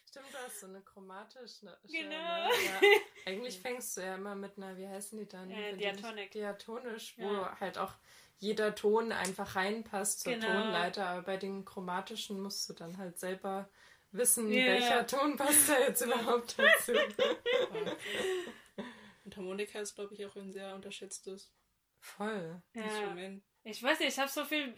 Stimmt, du hast so eine chromatische. ne? Genau. Ja. [LAUGHS] Eigentlich fängst du ja immer mit einer, wie heißen die dann? Äh, Diatonic. Diatonisch, wo Ja. halt auch jeder Ton einfach reinpasst zur Genau. Tonleiter. Aber bei den chromatischen musst du dann halt selber wissen, Ja. welcher Ton passt da jetzt überhaupt dazu. [LAUGHS] [LAUGHS] Und Harmonika ist, glaube ich, auch ein sehr unterschätztes Voll. Ja. Instrument. Ich weiß nicht, ich habe so viel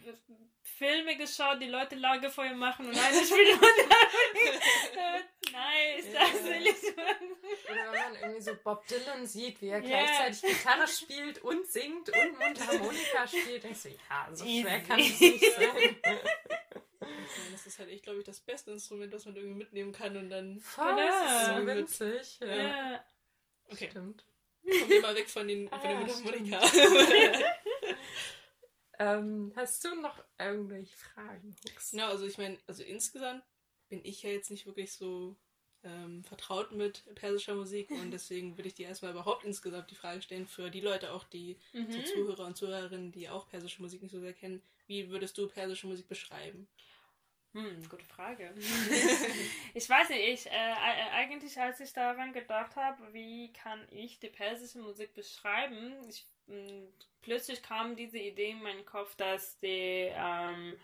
Filme geschaut, die Leute Lagerfeuer machen und einer spielt Mundharmonika. Nice, das will ich machen. Oder wenn man irgendwie so Bob Dylan sieht, wie er Ja. gleichzeitig Gitarre spielt und singt und Mundharmonika spielt, denkst du, ja, so schwer Easy. kann es nicht sein. [LAUGHS] Ja, Das ist halt echt, glaube ich, das beste Instrument, das man irgendwie mitnehmen kann und dann. Voll, das ist so Ja. winzig. Ja. Ja. Okay, Stimmt. kommen wir mal weg von den, von Ah, den ja, Mundharmonika. [LAUGHS] Ähm, hast du noch irgendwelche Fragen, Hux? Genau, also ich meine, also insgesamt bin ich ja jetzt nicht wirklich so ähm, vertraut mit persischer Musik und [LAUGHS] deswegen würde ich dir erstmal überhaupt insgesamt die Frage stellen für die Leute auch, die so Mhm. Zuhörer und Zuhörerinnen, die auch persische Musik nicht so sehr kennen. Wie würdest du persische Musik beschreiben? Hm, gute Frage. [LAUGHS] ich weiß nicht, ich, äh, äh, eigentlich als ich daran gedacht habe, wie kann ich die persische Musik beschreiben, ich, mh, plötzlich kam diese Idee in meinen Kopf, dass die, ähm,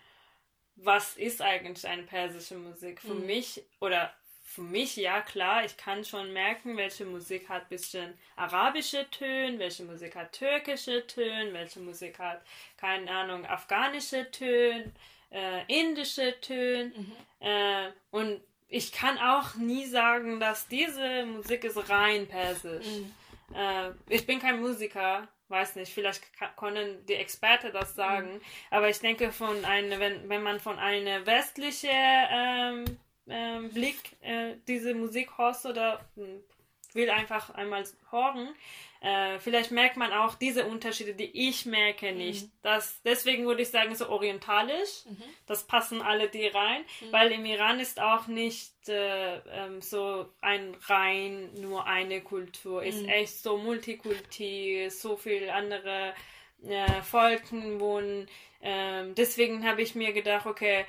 was ist eigentlich eine persische Musik? Für Mhm. mich, oder für mich, ja klar, ich kann schon merken, welche Musik hat bisschen arabische Töne, welche Musik hat türkische Töne, welche Musik hat, keine Ahnung, afghanische Töne, äh, indische Töne. Äh, und ich kann auch nie sagen, dass diese Musik ist rein persisch. Äh, ich bin kein Musiker, weiß nicht, vielleicht können die Experten das sagen, aber ich denke, von eine, wenn, wenn man von einer westlichen ähm, ähm, Blick äh, diese Musik hört oder mh, will einfach einmal hören, äh, vielleicht merkt man auch diese Unterschiede, die ich merke nicht. Das, deswegen würde ich sagen, so orientalisch, das passen alle die rein, weil im Iran ist auch nicht äh, ähm, so ein rein nur eine Kultur, ist echt so Multikulti, so viel andere äh, Volken wohnen. Ähm, deswegen habe ich mir gedacht, okay,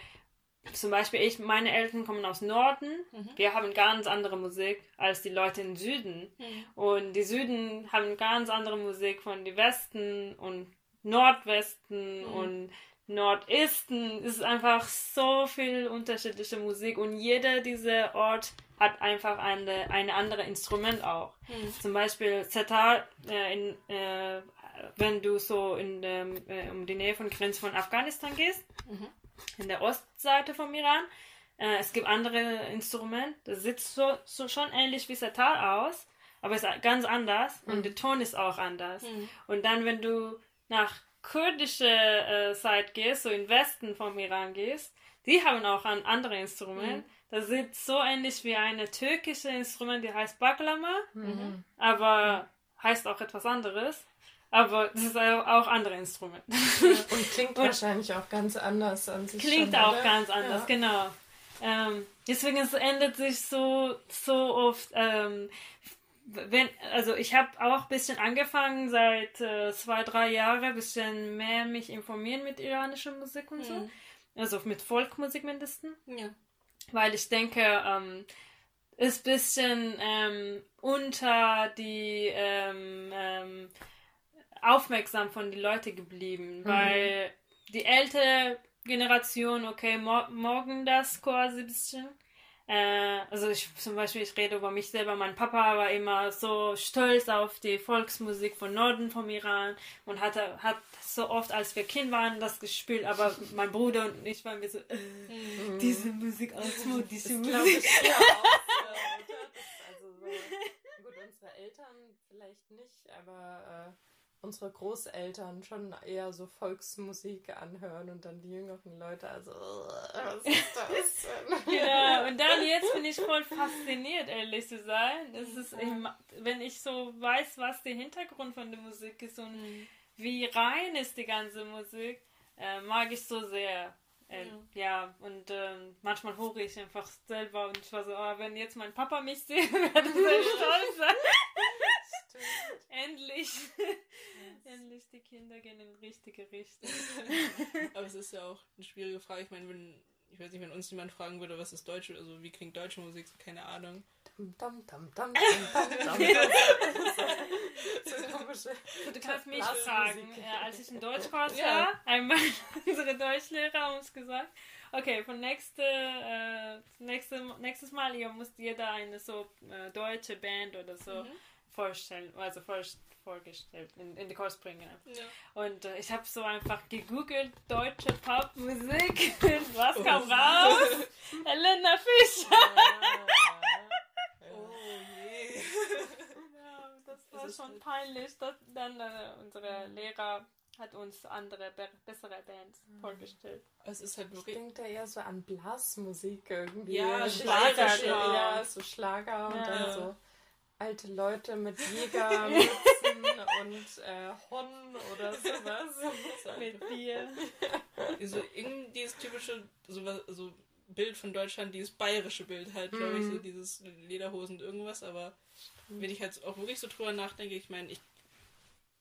zum Beispiel ich, meine Eltern kommen aus Norden. Wir haben ganz andere Musik als die Leute im Süden. Und die Süden haben ganz andere Musik von die Westen und Nordwesten und Nordosten ist einfach so viel unterschiedliche Musik und jeder dieser Ort hat einfach eine, eine andere Instrument auch. Hm. Zum Beispiel Setar, äh, in, äh, wenn du so in dem, äh, um die Nähe von Grenze von Afghanistan gehst, Mhm. In der Ostseite vom Iran, äh, es gibt andere Instrumente, das sieht so, so schon ähnlich wie Setar aus, aber es ist ganz anders und der Ton ist auch anders. Mhm. Und dann, wenn du nach kurdische äh, Seite gehst, so im Westen vom Iran gehst, die haben auch ein anderes Instrument. Das sieht so ähnlich wie ein türkisches Instrument, die heißt Baklama, Mhm. aber heißt auch etwas anderes. Aber das ist auch anderes Instrument. Und klingt [LAUGHS] wahrscheinlich auch ganz anders an sich. Klingt schon, auch oder? ganz anders, Ja. genau. Ähm, deswegen es ändert sich so so oft. Ähm, wenn, also ich habe auch ein bisschen angefangen seit äh, zwei drei Jahren ein bisschen mehr mich informieren mit iranischer Musik und so, Mhm. also mit Folkmusik mindestens, Ja. weil ich denke ähm, ist ein bisschen ähm, unter die ähm, ähm, aufmerksam von den Leuten geblieben, weil die ältere Generation, okay, mor morgen das quasi ein bisschen. Äh, also ich zum Beispiel, ich rede über mich selber, mein Papa war immer so stolz auf die Volksmusik von Norden vom Iran. Und hatte, hat so oft, als wir Kind waren, das gespielt, aber mein Bruder und ich waren wir so, äh, diese Musik, Osmo, diese Musik. also [LAUGHS] so, gut, unsere Eltern vielleicht nicht, aber äh, unsere Großeltern schon eher so Volksmusik anhören und dann die jüngeren Leute, also, äh, was ist [LAUGHS] das? denn? Ja, und dann [LAUGHS] jetzt bin ich voll fasziniert, ehrlich zu sein. Es ist, ich, wenn ich so weiß, was der Hintergrund von der Musik ist und Mhm. wie rein ist die ganze Musik, äh, mag ich so sehr. Äh, ja. und ähm, manchmal höre ich einfach selber und ich war so, oh, wenn jetzt mein Papa mich sieht, wird er sehr stolz sein. [LAUGHS] [LAUGHS] Endlich. Endlich, die Kinder gehen in die richtige Richtung. [LAUGHS] Aber es ist ja auch eine schwierige Frage. Ich meine, wenn, ich weiß nicht, wenn uns jemand fragen würde, was ist deutsche, also wie klingt deutsche Musik, so keine Ahnung. Dum, dum, dum, [LAUGHS] Du kannst mich fragen. Ja, als ich in Deutschkurs Ja. war, einmal unsere Deutschlehrer haben uns gesagt, okay, von nächste, äh, nächste, nächstes Mal ihr müsst jeder eine so äh, deutsche Band oder so vorstellen, also vor, vorgestellt, in, in den Kurs bringen. Ja. Und äh, ich habe so einfach gegoogelt, deutsche Popmusik, und [LAUGHS] was kam raus? Helena Fischer. [LAUGHS] Oh je. Ja, das war ist schon peinlich. Das, dann äh, unsere Lehrer hat uns andere, be bessere Bands vorgestellt. Es ist halt Ich wirklich. denke da eher so an Blasmusik irgendwie. Ja, Schlager, genau. Ja, so Schlager und Ja. dann so alte Leute mit Jägermützen [LAUGHS] und äh, Hon oder [LAUGHS] sowas. Mit Bier. So irgendwie dieses typische so, was- so Bild von Deutschland, dieses bayerische Bild halt, glaube ich, so dieses Lederhosen und irgendwas, aber wenn ich halt auch wirklich so drüber nachdenke, ich meine, ich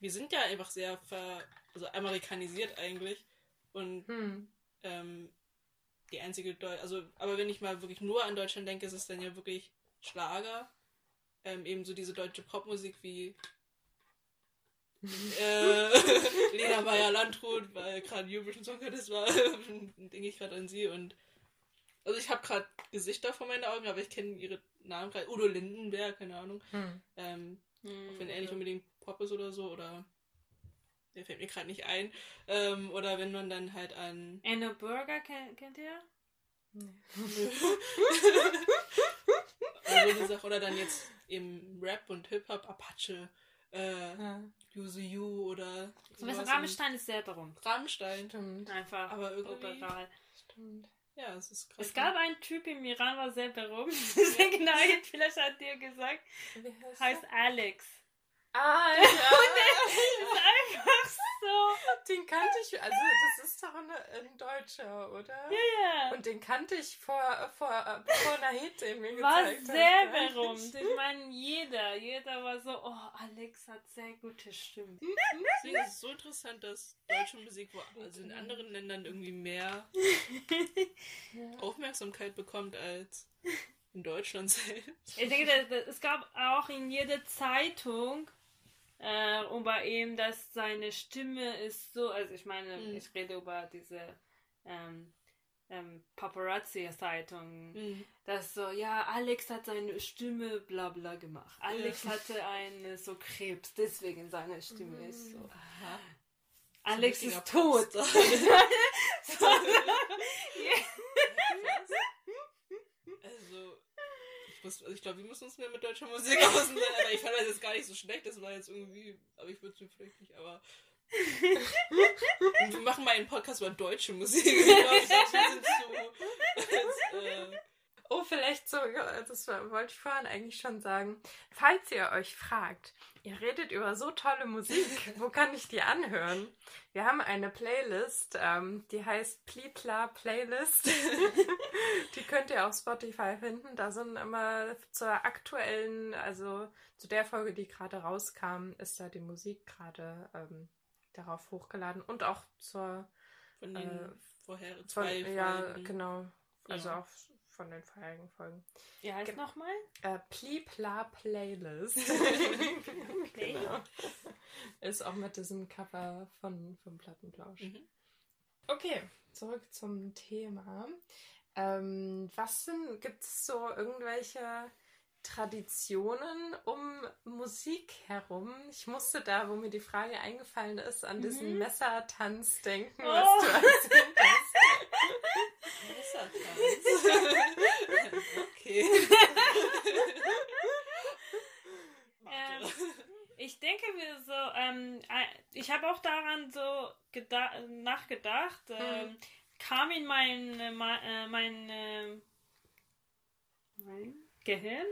wir sind ja einfach sehr ver, also amerikanisiert eigentlich und Hm. ähm, die einzige Deu also aber wenn ich mal wirklich nur an Deutschland denke, ist es dann ja wirklich Schlager, ähm, eben so diese deutsche Popmusik wie [LAUGHS] äh, Lena Meyer Landrut, weil gerade Eurovision Song das war, [LAUGHS] denke ich gerade an sie und also ich habe gerade Gesichter vor meinen Augen, aber ich kenne ihre Namen gerade. Udo Lindenberg, keine Ahnung. Hm. Ähm, Hm, wenn er nicht unbedingt Pop ist oder so, oder der fällt mir gerade nicht ein. Ähm, oder wenn man dann halt an Anna Burger kennt, kennt ihr? oder, so eine Sache, oder dann jetzt im Rap und Hip-Hop, Apache, äh, Ja, Yuzu Yu oder So ein sowas Rammstein ist sehr berühmt. in- Rammstein. stimmt. Einfach Aber irgendwie- überall. stimmt. Ja, es ist krass. Es gab einen Typ im Iran, war sehr berühmt. [LAUGHS] genau, vielleicht hat dir gesagt, heißt heißt der? Alex. Ah, [LAUGHS] ja. Ist einfach so. den kannte ich, also das ist doch eine, ein Deutscher, oder? Ja. Und den kannte ich vor, vor, vor einer Hit, den mir War gezeigt sehr [LAUGHS] hat. berühmt. Ich meine, jeder, jeder war so, oh, Alex hat sehr gute Stimme. Deswegen ist es so interessant, dass deutsche Musik also in anderen Ländern irgendwie mehr [LAUGHS] Aufmerksamkeit bekommt als in Deutschland selbst. Ich denke, es gab auch in jeder Zeitung äh, über ihm, dass seine Stimme ist so, also ich meine, Mhm. ich rede über diese ähm, ähm, Paparazzi-Zeitung, Mhm. dass so, ja, Alex hat seine Stimme bla bla gemacht. Alex hatte eine so Krebs, deswegen seine Stimme ist so. Aha. Alex ist tot. richtiger [LAUGHS] [LAUGHS] [LAUGHS] Also, ich, muss- also ich glaube, wir müssen uns mehr mit deutscher Musik [LAUGHS] auseinandersetzen. Aber ich fand das jetzt gar nicht so schlecht. Das war jetzt irgendwie. Aber ich würde es mir vielleicht nicht. Aber. [LAUGHS] Wir machen mal einen Podcast über deutsche Musik. [LAUGHS] Ich glaube, wir sind zu. Als, äh, Oh, vielleicht so, ja, das wollte ich vorhin eigentlich schon sagen. Falls ihr euch fragt, ihr redet über so tolle Musik, [LAUGHS] wo kann ich die anhören? Wir haben eine Playlist, ähm, die heißt Plipla Playlist. [LAUGHS] die könnt ihr auf Spotify finden. Da sind immer zur aktuellen, also zu der Folge, die gerade rauskam, ist da die Musik gerade ähm, darauf hochgeladen und auch zur von den Äh, vorher von, zwei ja, Folgen. genau. Also Ja. auch von den vorherigen Folgen. Wie heißt Ge- nochmal? Äh, Plipla Playlist. Okay. [LAUGHS] genau. Ist auch mit diesem Cover von, vom Plattenplausch. Mhm. Okay, zurück zum Thema. Ähm, was sind, gibt es so irgendwelche Traditionen um Musik herum? Ich musste da, wo mir die Frage eingefallen ist, an diesen Messertanz denken, was Oh. du erzählt [LAUGHS] hast. Messertanz. okay. Ähm. Ich denke mir so, ähm, äh, ich habe auch daran so geda- nachgedacht, ähm, kam in mein, äh, äh, mein, äh, mein Gehirn,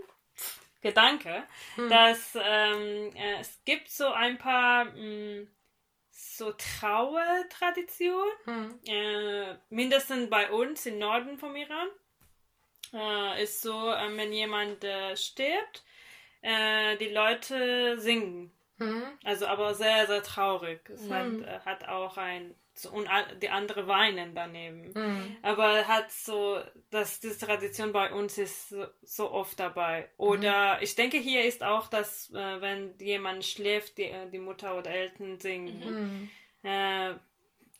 Gedanke, dass ähm, äh, es gibt so ein paar mh, so Trauertraditionen, Hm. äh, mindestens bei uns im Norden vom Iran, äh, ist so, äh, wenn jemand äh, stirbt, äh, die Leute singen. Hm. Also aber sehr, sehr traurig. Es Mhm. hat, äh, hat auch ein, und die andere weinen daneben. Hm. Aber hat so, dass diese Tradition bei uns ist so, oft dabei. Oder ich denke, hier ist auch, dass äh, wenn jemand schläft, die, äh, die Mutter oder Eltern singen. Hm. Äh,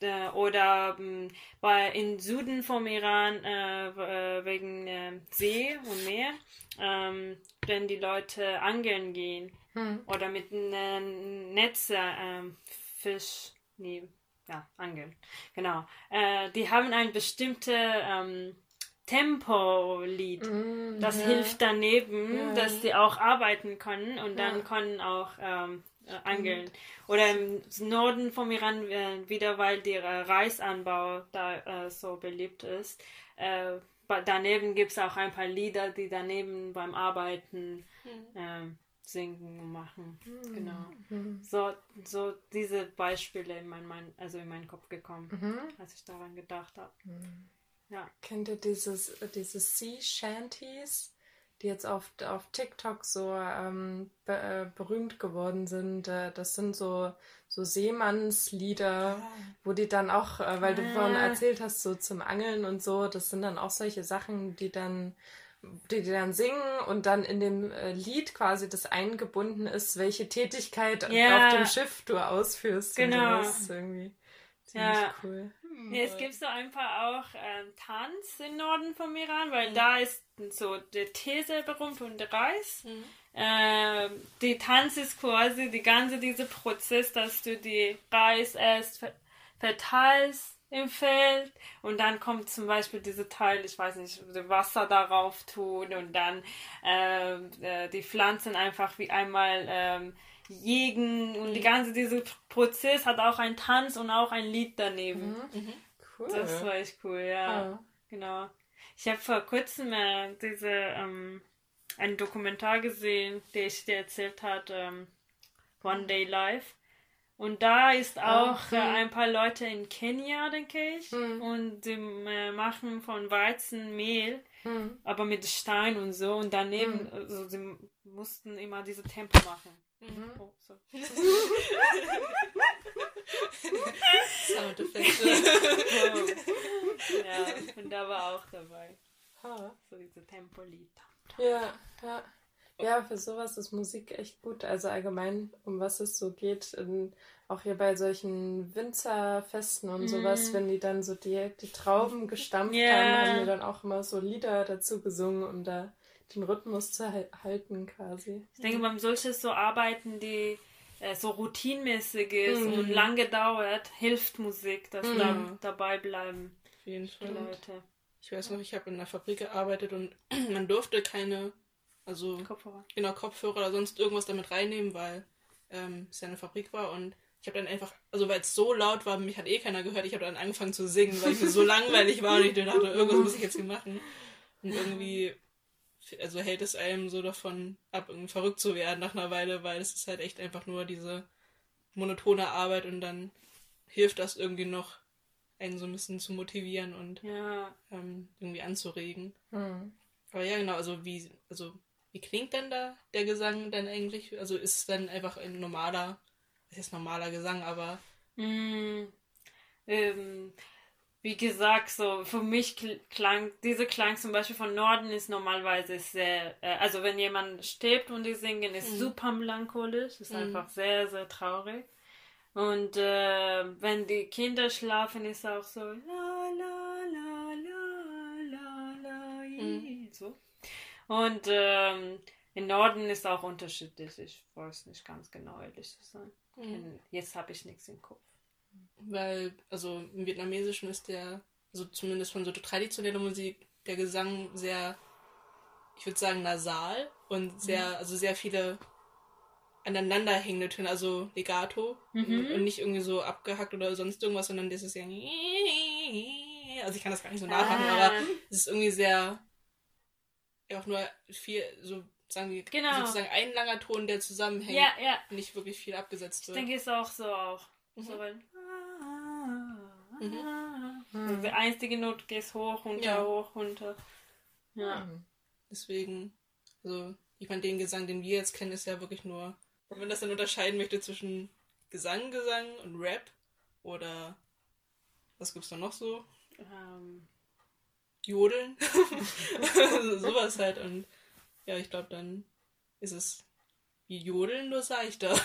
äh, oder mh, bei in Süden vom Iran äh, äh, wegen See und Meer, ähm, wenn die Leute angeln gehen Hm. oder mit einem Netz ähm, Fisch, nee, ja, angeln, genau. Äh, die haben ein bestimmtes ähm, Tempo-Lied. Hm. Das Ja. hilft daneben, Ja. dass die auch arbeiten können und dann Ja. können auch ähm, äh, angeln. Oder im Norden vom Iran äh, wieder, weil der äh, Reisanbau da äh, so beliebt ist. Äh, daneben gibt es auch ein paar Lieder, die daneben beim Arbeiten ähm, singen und machen. Genau. Mhm. So, so diese Beispiele in mein, mein, also in meinen Kopf gekommen, Mhm. als ich daran gedacht habe. Ja. Kennt ihr dieses, diese Sea Shanties, die jetzt auf, auf TikTok so ähm, be, äh, berühmt geworden sind? Äh, das sind so, so Seemannslieder, wo die dann auch, äh, weil du vorhin Ah. erzählt hast, so zum Angeln und so, das sind dann auch solche Sachen, die dann die, die dann singen und dann in dem äh, Lied quasi das eingebunden ist, welche Tätigkeit Ja. auf dem Schiff du ausführst. Genau. Das ist irgendwie ziemlich Ja. cool. Ja, es gibt so einfach auch ähm, Tanz im Norden vom Iran, weil da ist so der These berühmt und der Reis. Mhm. Ähm, die Tanz ist quasi die ganze diese Prozess, dass du die Reis erst ver verteilst im Feld und dann kommt zum Beispiel diese Teil, ich weiß nicht, Wasser darauf tun und dann ähm, äh, die Pflanzen einfach wie einmal ähm, jägen und die ganze diese Prozess hat auch einen Tanz und auch ein Lied daneben. Cool. Das war echt cool, ja. Ja. Genau. Ich habe vor kurzem äh, diese ähm, einen Dokumentar gesehen, der ich dir erzählt hat, ähm, One Day Life. Und da ist auch äh, ein paar Leute in Kenia, denke ich, Mhm. und die äh, machen von Weizen Mehl, Hm. aber mit Stein und so. Und daneben, also, sie mussten immer diese Tempo machen. Oh, so. [LAUGHS] Soundeffekte. ja, und da war auch dabei. Ha. So diese Tempolied. Ja, ja. Ja, für sowas ist Musik echt gut. Also allgemein, um was es so geht, in, auch hier bei solchen Winzerfesten und sowas, wenn die dann so die, die Trauben gestampft Ja. haben, haben wir dann auch immer so Lieder dazu gesungen, um da den Rhythmus zu hal- halten quasi. Ich denke, beim solches so Arbeiten, die äh, so routinmäßig ist Mhm. und lange dauert, hilft Musik, dass da dabei bleiben Auf jeden die Fall. Leute. Ich weiß noch, ich habe in einer Fabrik gearbeitet und [CLEARS THROAT] man durfte keine, also Kopfhörer. genau Kopfhörer oder sonst irgendwas damit reinnehmen, weil ähm, es ja eine Fabrik war und ich habe dann einfach, also weil es so laut war, mich hat eh keiner gehört, ich habe dann angefangen zu singen, weil ich mir so [LAUGHS] langweilig war und ich dachte, irgendwas muss ich jetzt hier machen. Und irgendwie, also hält es einem so davon ab, irgendwie verrückt zu werden nach einer Weile, weil es ist halt echt einfach nur diese monotone Arbeit und dann hilft das irgendwie noch, einen so ein bisschen zu motivieren und Ja. ähm, irgendwie anzuregen. Hm. Aber ja, genau, also wie, also wie klingt denn da der Gesang dann eigentlich? Also ist es dann einfach ein normaler, es ist normaler Gesang, aber Mm, ähm, wie gesagt, so für mich kl- klang, diese Klang zum Beispiel von Norden ist normalerweise sehr, äh, also wenn jemand stirbt und die singen, ist super melancholisch, ist einfach sehr, sehr traurig. Und äh, wenn die Kinder schlafen, ist auch so la la la la la la i, so. Und ähm, im Norden ist auch unterschiedlich. Ich weiß nicht ganz genau, ehrlich zu sein. Kenn- Jetzt habe ich nichts im Kopf. weil, also im Vietnamesischen ist der, also zumindest von so traditioneller Musik, der Gesang sehr, ich würde sagen, nasal und sehr, also sehr viele aneinanderhängende Töne, also Legato und, und nicht irgendwie so abgehackt oder sonst irgendwas, sondern das ist ja, also ich kann das gar nicht so nachmachen, Ah. aber es ist irgendwie sehr, auch nur viel, so sagen wir, Genau. sozusagen ein langer Ton, der zusammenhängt, Ja, ja. nicht wirklich viel abgesetzt Ich wird. denke, ist auch so auch. So ein also die einzige Note geht hoch, runter, Ja. hoch, runter. Ja. Deswegen, also, ich meine, den Gesang, den wir jetzt kennen, ist ja wirklich nur, wenn man das dann unterscheiden möchte zwischen Gesang, Gesang und Rap oder was gibt's da noch so? Ähm, Jodeln. [LAUGHS] Sowas halt. Und ja, ich glaube, dann ist es wie Jodeln nur seichter.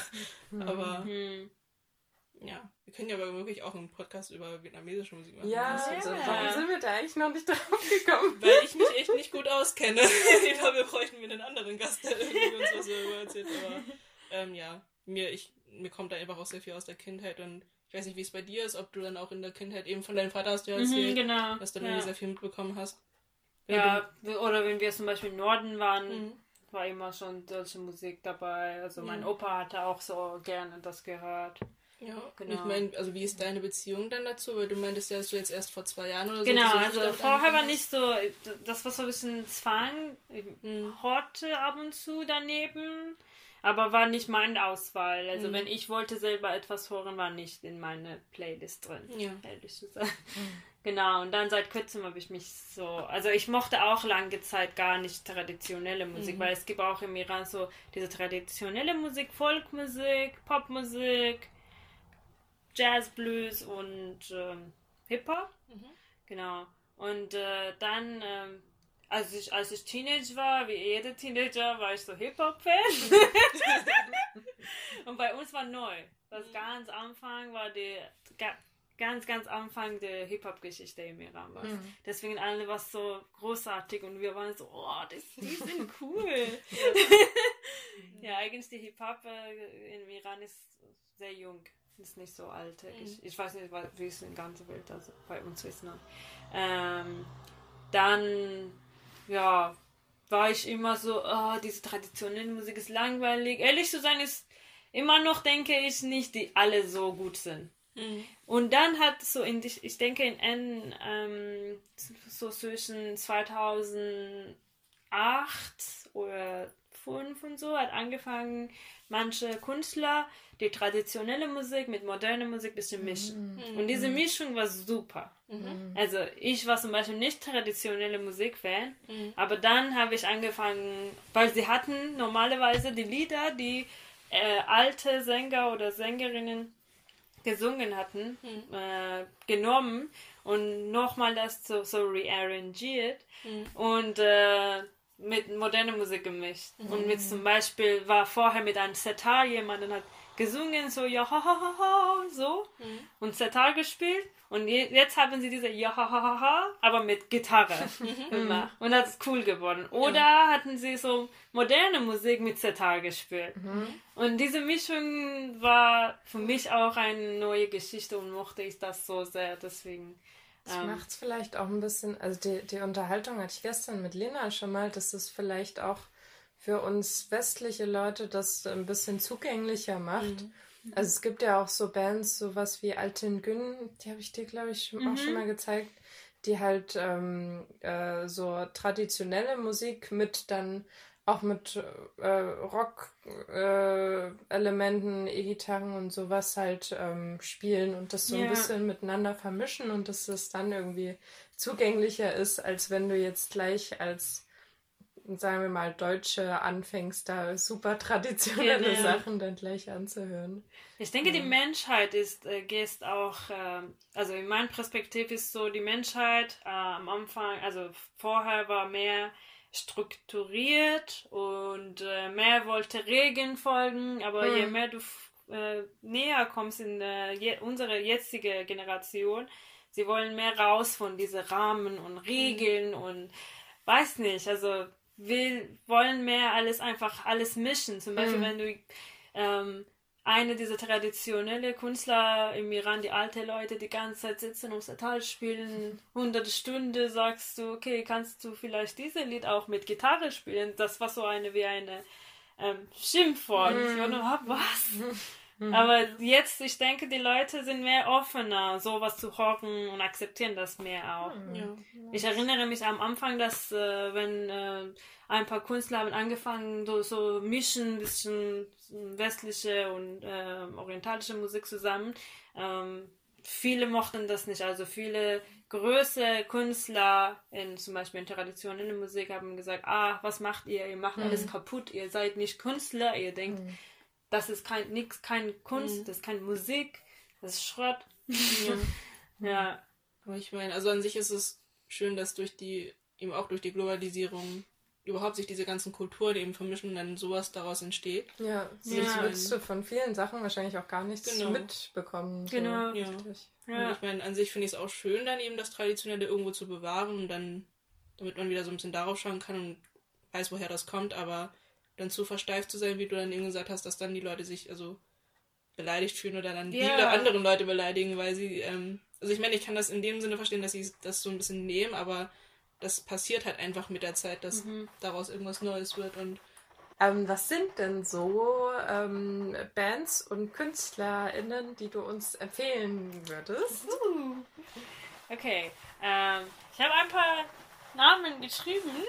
Aber hm. ja, wir können ja aber wirklich auch einen Podcast über vietnamesische Musik machen. Ja, also, jetzt- warum sind wir da eigentlich noch nicht drauf gekommen? Weil ich mich echt nicht gut auskenne. [LAUGHS] [LAUGHS] ich glaube, wir bräuchten mir einen anderen Gast, der irgendwie uns was darüber erzählt. Aber ähm, ja, mir, ich, mir kommt da einfach auch sehr viel aus der Kindheit und ich weiß nicht, wie es bei dir ist, ob du dann auch in der Kindheit eben von deinem Vater hast du ja Mhm, erzählt, genau. dass du dann ja. sehr viel mitbekommen hast. Wenn ja, oder wenn wir zum Beispiel im Norden waren, Mhm. war immer schon solche Musik dabei. Also mein Mhm. Opa hatte auch so gerne das gehört. du- Ja, Genau. Ich meine, also wie ist deine Beziehung dann dazu? Weil du meintest ja, dass du jetzt erst vor zwei Jahren oder so. Genau, so also vorher war nicht so, das war so ein bisschen Zwang, ich Mhm. horte ab und zu daneben, aber war nicht meine Auswahl. Also Mhm. wenn ich wollte selber etwas hören, war nicht in meine Playlist drin, Ja. ehrlich zu sagen. Genau, und dann seit kurzem habe ich mich so, also ich mochte auch lange Zeit gar nicht traditionelle Musik, Mhm. weil es gibt auch im Iran so diese traditionelle Musik, Folkmusik, Popmusik, Jazz, Blues und ähm, Hip-Hop. Mhm. Genau. Und äh, dann, ähm, als, ich, als ich Teenager war, wie jeder Teenager, war ich so Hip-Hop-Fan. [LAUGHS] und bei uns war neu. Das ganz Anfang war die ga, ganz, ganz Anfang der Hip-Hop-Geschichte im Iran war. Deswegen alle war so großartig und wir waren so, oh, das, die sind [LAUGHS] cool. ja, eigentlich die Hip-Hop äh, im Iran ist sehr jung. Ist nicht so alt. Ich, ich weiß nicht, wie es in der ganzen Welt also bei uns ist. Ne? Ähm, dann, ja, war ich immer so, oh, diese traditionelle Musik ist langweilig. Ehrlich zu sein, ist immer noch, denke ich, nicht, die alle so gut sind. Mhm. Und dann hat so in, ich denke in N, ähm, so zwischen 2008 oder 2005 und so. Hat angefangen, manche Künstler die traditionelle Musik mit moderner Musik ein bisschen mischen. Und diese Mischung war super. Also ich war zum Beispiel nicht traditionelle Musik-Fan, aber dann habe ich angefangen, weil sie hatten normalerweise die Lieder, die äh, alte Sänger oder Sängerinnen gesungen hatten, äh, genommen und nochmal das so, so rearrangiert. Und äh, mit moderner Musik gemischt. Und mit zum Beispiel war vorher mit einem Setar jemand und hat gesungen, so ja, ha, ha, ha, ha, so. Und Setar gespielt. Und je, jetzt haben sie diese ja, ha, ha, ha, ha, aber mit Gitarre [LAUGHS] [LAUGHS] gemacht. Und das ist cool geworden. Oder hatten sie so moderne Musik mit Setar gespielt. Und diese Mischung war für mich auch eine neue Geschichte und mochte ich das so sehr. Deswegen. Das ähm, macht es vielleicht auch ein bisschen, also die, die Unterhaltung hatte ich gestern mit Lena schon mal, dass es vielleicht auch für uns westliche Leute das ein bisschen zugänglicher macht. Also es gibt ja auch so Bands, sowas wie Alten Gün, die habe ich dir, glaube ich, schon- auch schon mal gezeigt, die halt ähm, äh, so traditionelle Musik mit dann auch mit äh, Rock-Elementen, E-Gitarren und sowas halt ähm, spielen und das so ein Ja. bisschen miteinander vermischen und dass es dann irgendwie zugänglicher ist, als wenn du jetzt gleich als, sagen wir mal, Deutsche anfängst, da super traditionelle Genau. Sachen dann gleich anzuhören. Ich denke, die Menschheit ist, äh, geht auch, äh, also in meiner Perspektive ist so, die Menschheit äh, am Anfang, also vorher war mehr strukturiert und äh, mehr wollte Regeln folgen, aber je mehr du äh, näher kommst in äh, je, unsere jetzige Generation, sie wollen mehr raus von diesen Rahmen und Regeln und weiß nicht, also wir wollen mehr alles einfach alles mischen. Zum Beispiel, wenn du ähm, eine dieser traditionelle Künstler im Iran, die alte Leute, die ganze Zeit sitzen und Satal spielen, [LAUGHS] hunderte Stunden, sagst du, okay, kannst du vielleicht dieses Lied auch mit Gitarre spielen? Das war so eine wie eine ähm, Schimpfwort. Ich war nur, "Ah, was? Aber jetzt, ich denke, die Leute sind mehr offener, sowas zu hocken und akzeptieren das mehr auch. Ja. Ich erinnere mich am Anfang, dass äh, wenn äh, ein paar Künstler haben angefangen, so, so mischen, ein bisschen westliche und äh, orientalische Musik zusammen. Ähm, viele mochten das nicht. Also viele große Künstler, in, zum Beispiel in traditionelle Musik, haben gesagt, ah, was macht ihr? Ihr macht alles kaputt. Ihr seid nicht Künstler. Ihr denkt, das ist kein nix, kein Kunst, das ist keine Musik, das ist Schrott. [LAUGHS] ja. Aber ich meine, also an sich ist es schön, dass durch die, eben auch durch die Globalisierung überhaupt sich diese ganzen Kulturen eben vermischen und dann sowas daraus entsteht. Ja, Ja. sonst würdest du von vielen Sachen wahrscheinlich auch gar nichts Genau. mitbekommen. So Genau. Ja. richtig. Und Ja. ich meine, an sich finde ich es auch schön, dann eben das Traditionelle irgendwo zu bewahren und dann, damit man wieder so ein bisschen darauf schauen kann und weiß, woher das kommt, aber dann zu versteift zu sein, wie du dann eben gesagt hast, dass dann die Leute sich also beleidigt fühlen oder dann Ja. die anderen Leute beleidigen, weil sie, ähm, also ich meine, ich kann das in dem Sinne verstehen, dass sie das so ein bisschen nehmen, aber das passiert halt einfach mit der Zeit, dass daraus irgendwas Neues wird und Ähm, was sind denn so ähm, Bands und KünstlerInnen, die du uns empfehlen würdest? Okay, ähm, ich habe ein paar Namen geschrieben. [LAUGHS]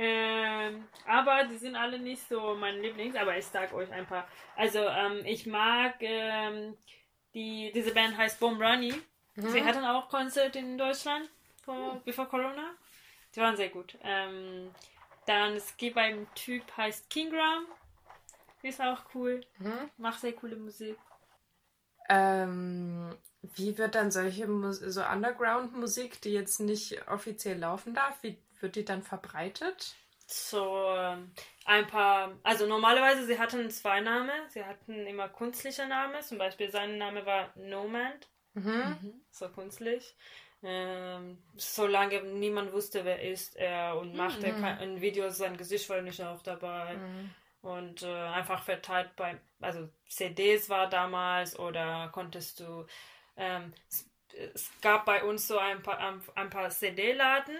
Ähm, aber die sind alle nicht so mein Lieblings, aber ich sag euch ein paar. Also, ähm, ich mag ähm, die, diese Band heißt Boom Runny. Sie hatten auch Konzert in Deutschland vor, bevor Corona. Die waren sehr gut. Ähm, dann es gibt einen Typ heißt Kingram. Die ist auch cool. Macht sehr coole Musik. Ähm, wie wird dann solche Mus so Underground-Musik, die jetzt nicht offiziell laufen darf, wie wird die dann verbreitet? So, ähm, ein paar, also normalerweise, sie hatten zwei Namen, sie hatten immer künstliche Namen, zum Beispiel sein Name war Nomad, so künstlich. Ähm, solange niemand wusste, wer ist er und machte kein, in Videos, sein Gesicht war nicht auch dabei. Und äh, einfach verteilt bei, also CDs war damals oder konntest du, ähm, es, es gab bei uns so ein paar, ein, ein paar CD-Laden,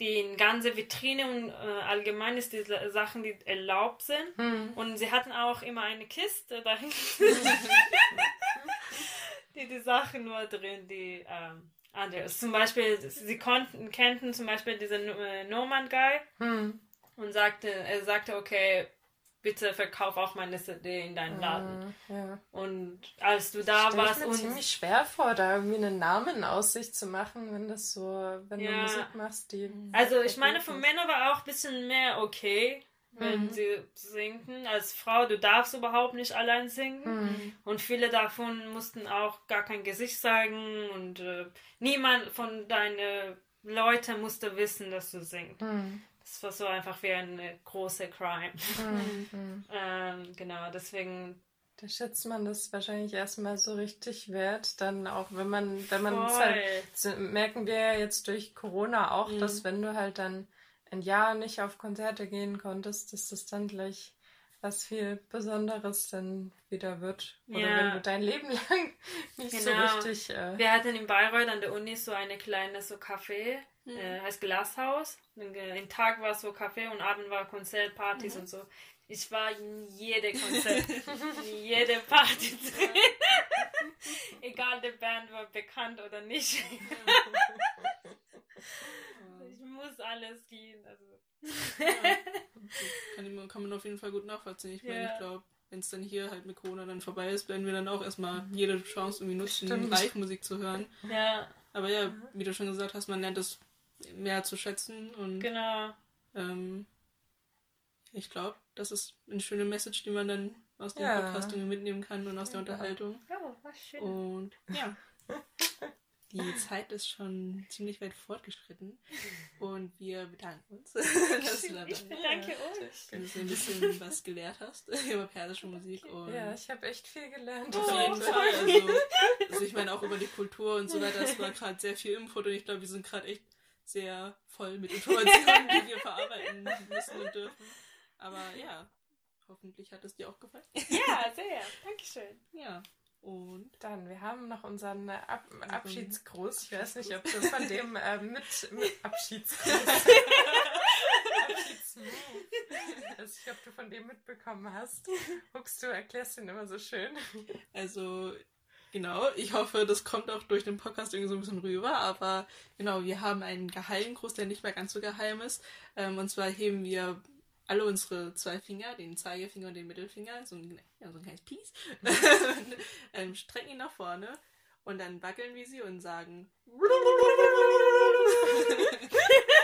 die in ganze Vitrine und äh, allgemein ist diese Sachen, die erlaubt sind. Und sie hatten auch immer eine Kiste dahin. [LAUGHS] die die Sachen nur drin, die ähm, anders. Zum Beispiel, sie konnten, kennten zum Beispiel diesen äh, Norman Guy und sagte, er sagte, okay, bitte verkauf auch meine CD in deinen Laden. Ja. Und als du da Stell ich warst mir und ziemlich schwer vor, da irgendwie einen Namen aus sich zu machen, wenn das so, wenn du Ja. Musik machst, die. Also ich meine, für Männer war auch ein bisschen mehr okay, wenn sie singen. Als Frau, du darfst überhaupt nicht allein singen. Und viele davon mussten auch gar kein Gesicht sagen und äh, niemand von deinen Leute mussten wissen, dass du singst. Mhm. Das war so einfach wie eine große Crime. Mhm. [LAUGHS] ähm, genau, deswegen Da schätzt man das wahrscheinlich erstmal so richtig wert, dann auch wenn man, wenn man halt, merken wir ja jetzt durch Corona auch, Mhm. dass wenn du halt dann ein Jahr nicht auf Konzerte gehen konntest, dass das dann gleich was viel Besonderes dann wieder wird. Oder Ja. wenn du dein Leben [LAUGHS] lang nicht Genau. so richtig. Äh, Wir hatten in Bayreuth an der Uni so eine kleine so Café, äh, heißt Glashaus. Und, äh, Tag war so Café und Abend war Konzert, Partys und so. Ich war in jede [LAUGHS] Konzert, in jede Party drin. [LAUGHS] Egal, die Band war bekannt oder nicht. Muss alles gehen. Also. Kann, ich- kann man auf jeden Fall gut nachvollziehen. Ich meine, Ja. ich glaube, wenn es dann hier halt mit Corona dann vorbei ist, werden wir dann auch erstmal jede Chance irgendwie nutzen, Stimmt. Live-Musik zu hören. Ja, Aber ja, wie du schon gesagt hast, man lernt es mehr zu schätzen und genau. ähm, ich glaube, das ist eine schöne Message, die man dann aus dem Ja. Podcast mitnehmen kann und aus der Unterhaltung. Ja, war schön. Und ja, [LAUGHS] die Zeit ist schon ziemlich weit fortgeschritten und wir bedanken uns, [LAUGHS] ich bedanke warst, euch. dass du ein bisschen was gelehrt hast [LAUGHS] über persische Musik und ja, ich habe echt viel gelernt. auf jeden Fall. Also, also ich meine auch über die Kultur und so weiter, das war gerade sehr viel Input und ich glaube, wir sind gerade echt sehr voll mit Informationen, die wir verarbeiten müssen und dürfen. Aber ja, hoffentlich hat es dir auch gefallen. Ja, sehr. Dankeschön. Ja. Und Dann, wir haben noch unseren äh, Ab Abschiedsgruß. Ich weiß nicht, ob du von dem äh, mit, mit [LAUGHS] Abschiedsgruß. [LAUGHS] Abschiedsmove. Ich ob du von dem mitbekommen hast. Guckst du, erklärst den immer so schön. also genau, ich hoffe, das kommt auch durch den Podcast irgendwie so ein bisschen rüber. Aber genau, wir haben einen geheimen Gruß, der nicht mehr ganz so geheim ist. Ähm, und zwar heben wir alle unsere zwei Finger, den Zeigefinger und den Mittelfinger, so ein, ja, so ein kleines Piece, und, [LAUGHS] ähm, strecken ihn nach vorne und dann wackeln wir sie und sagen. [LAUGHS]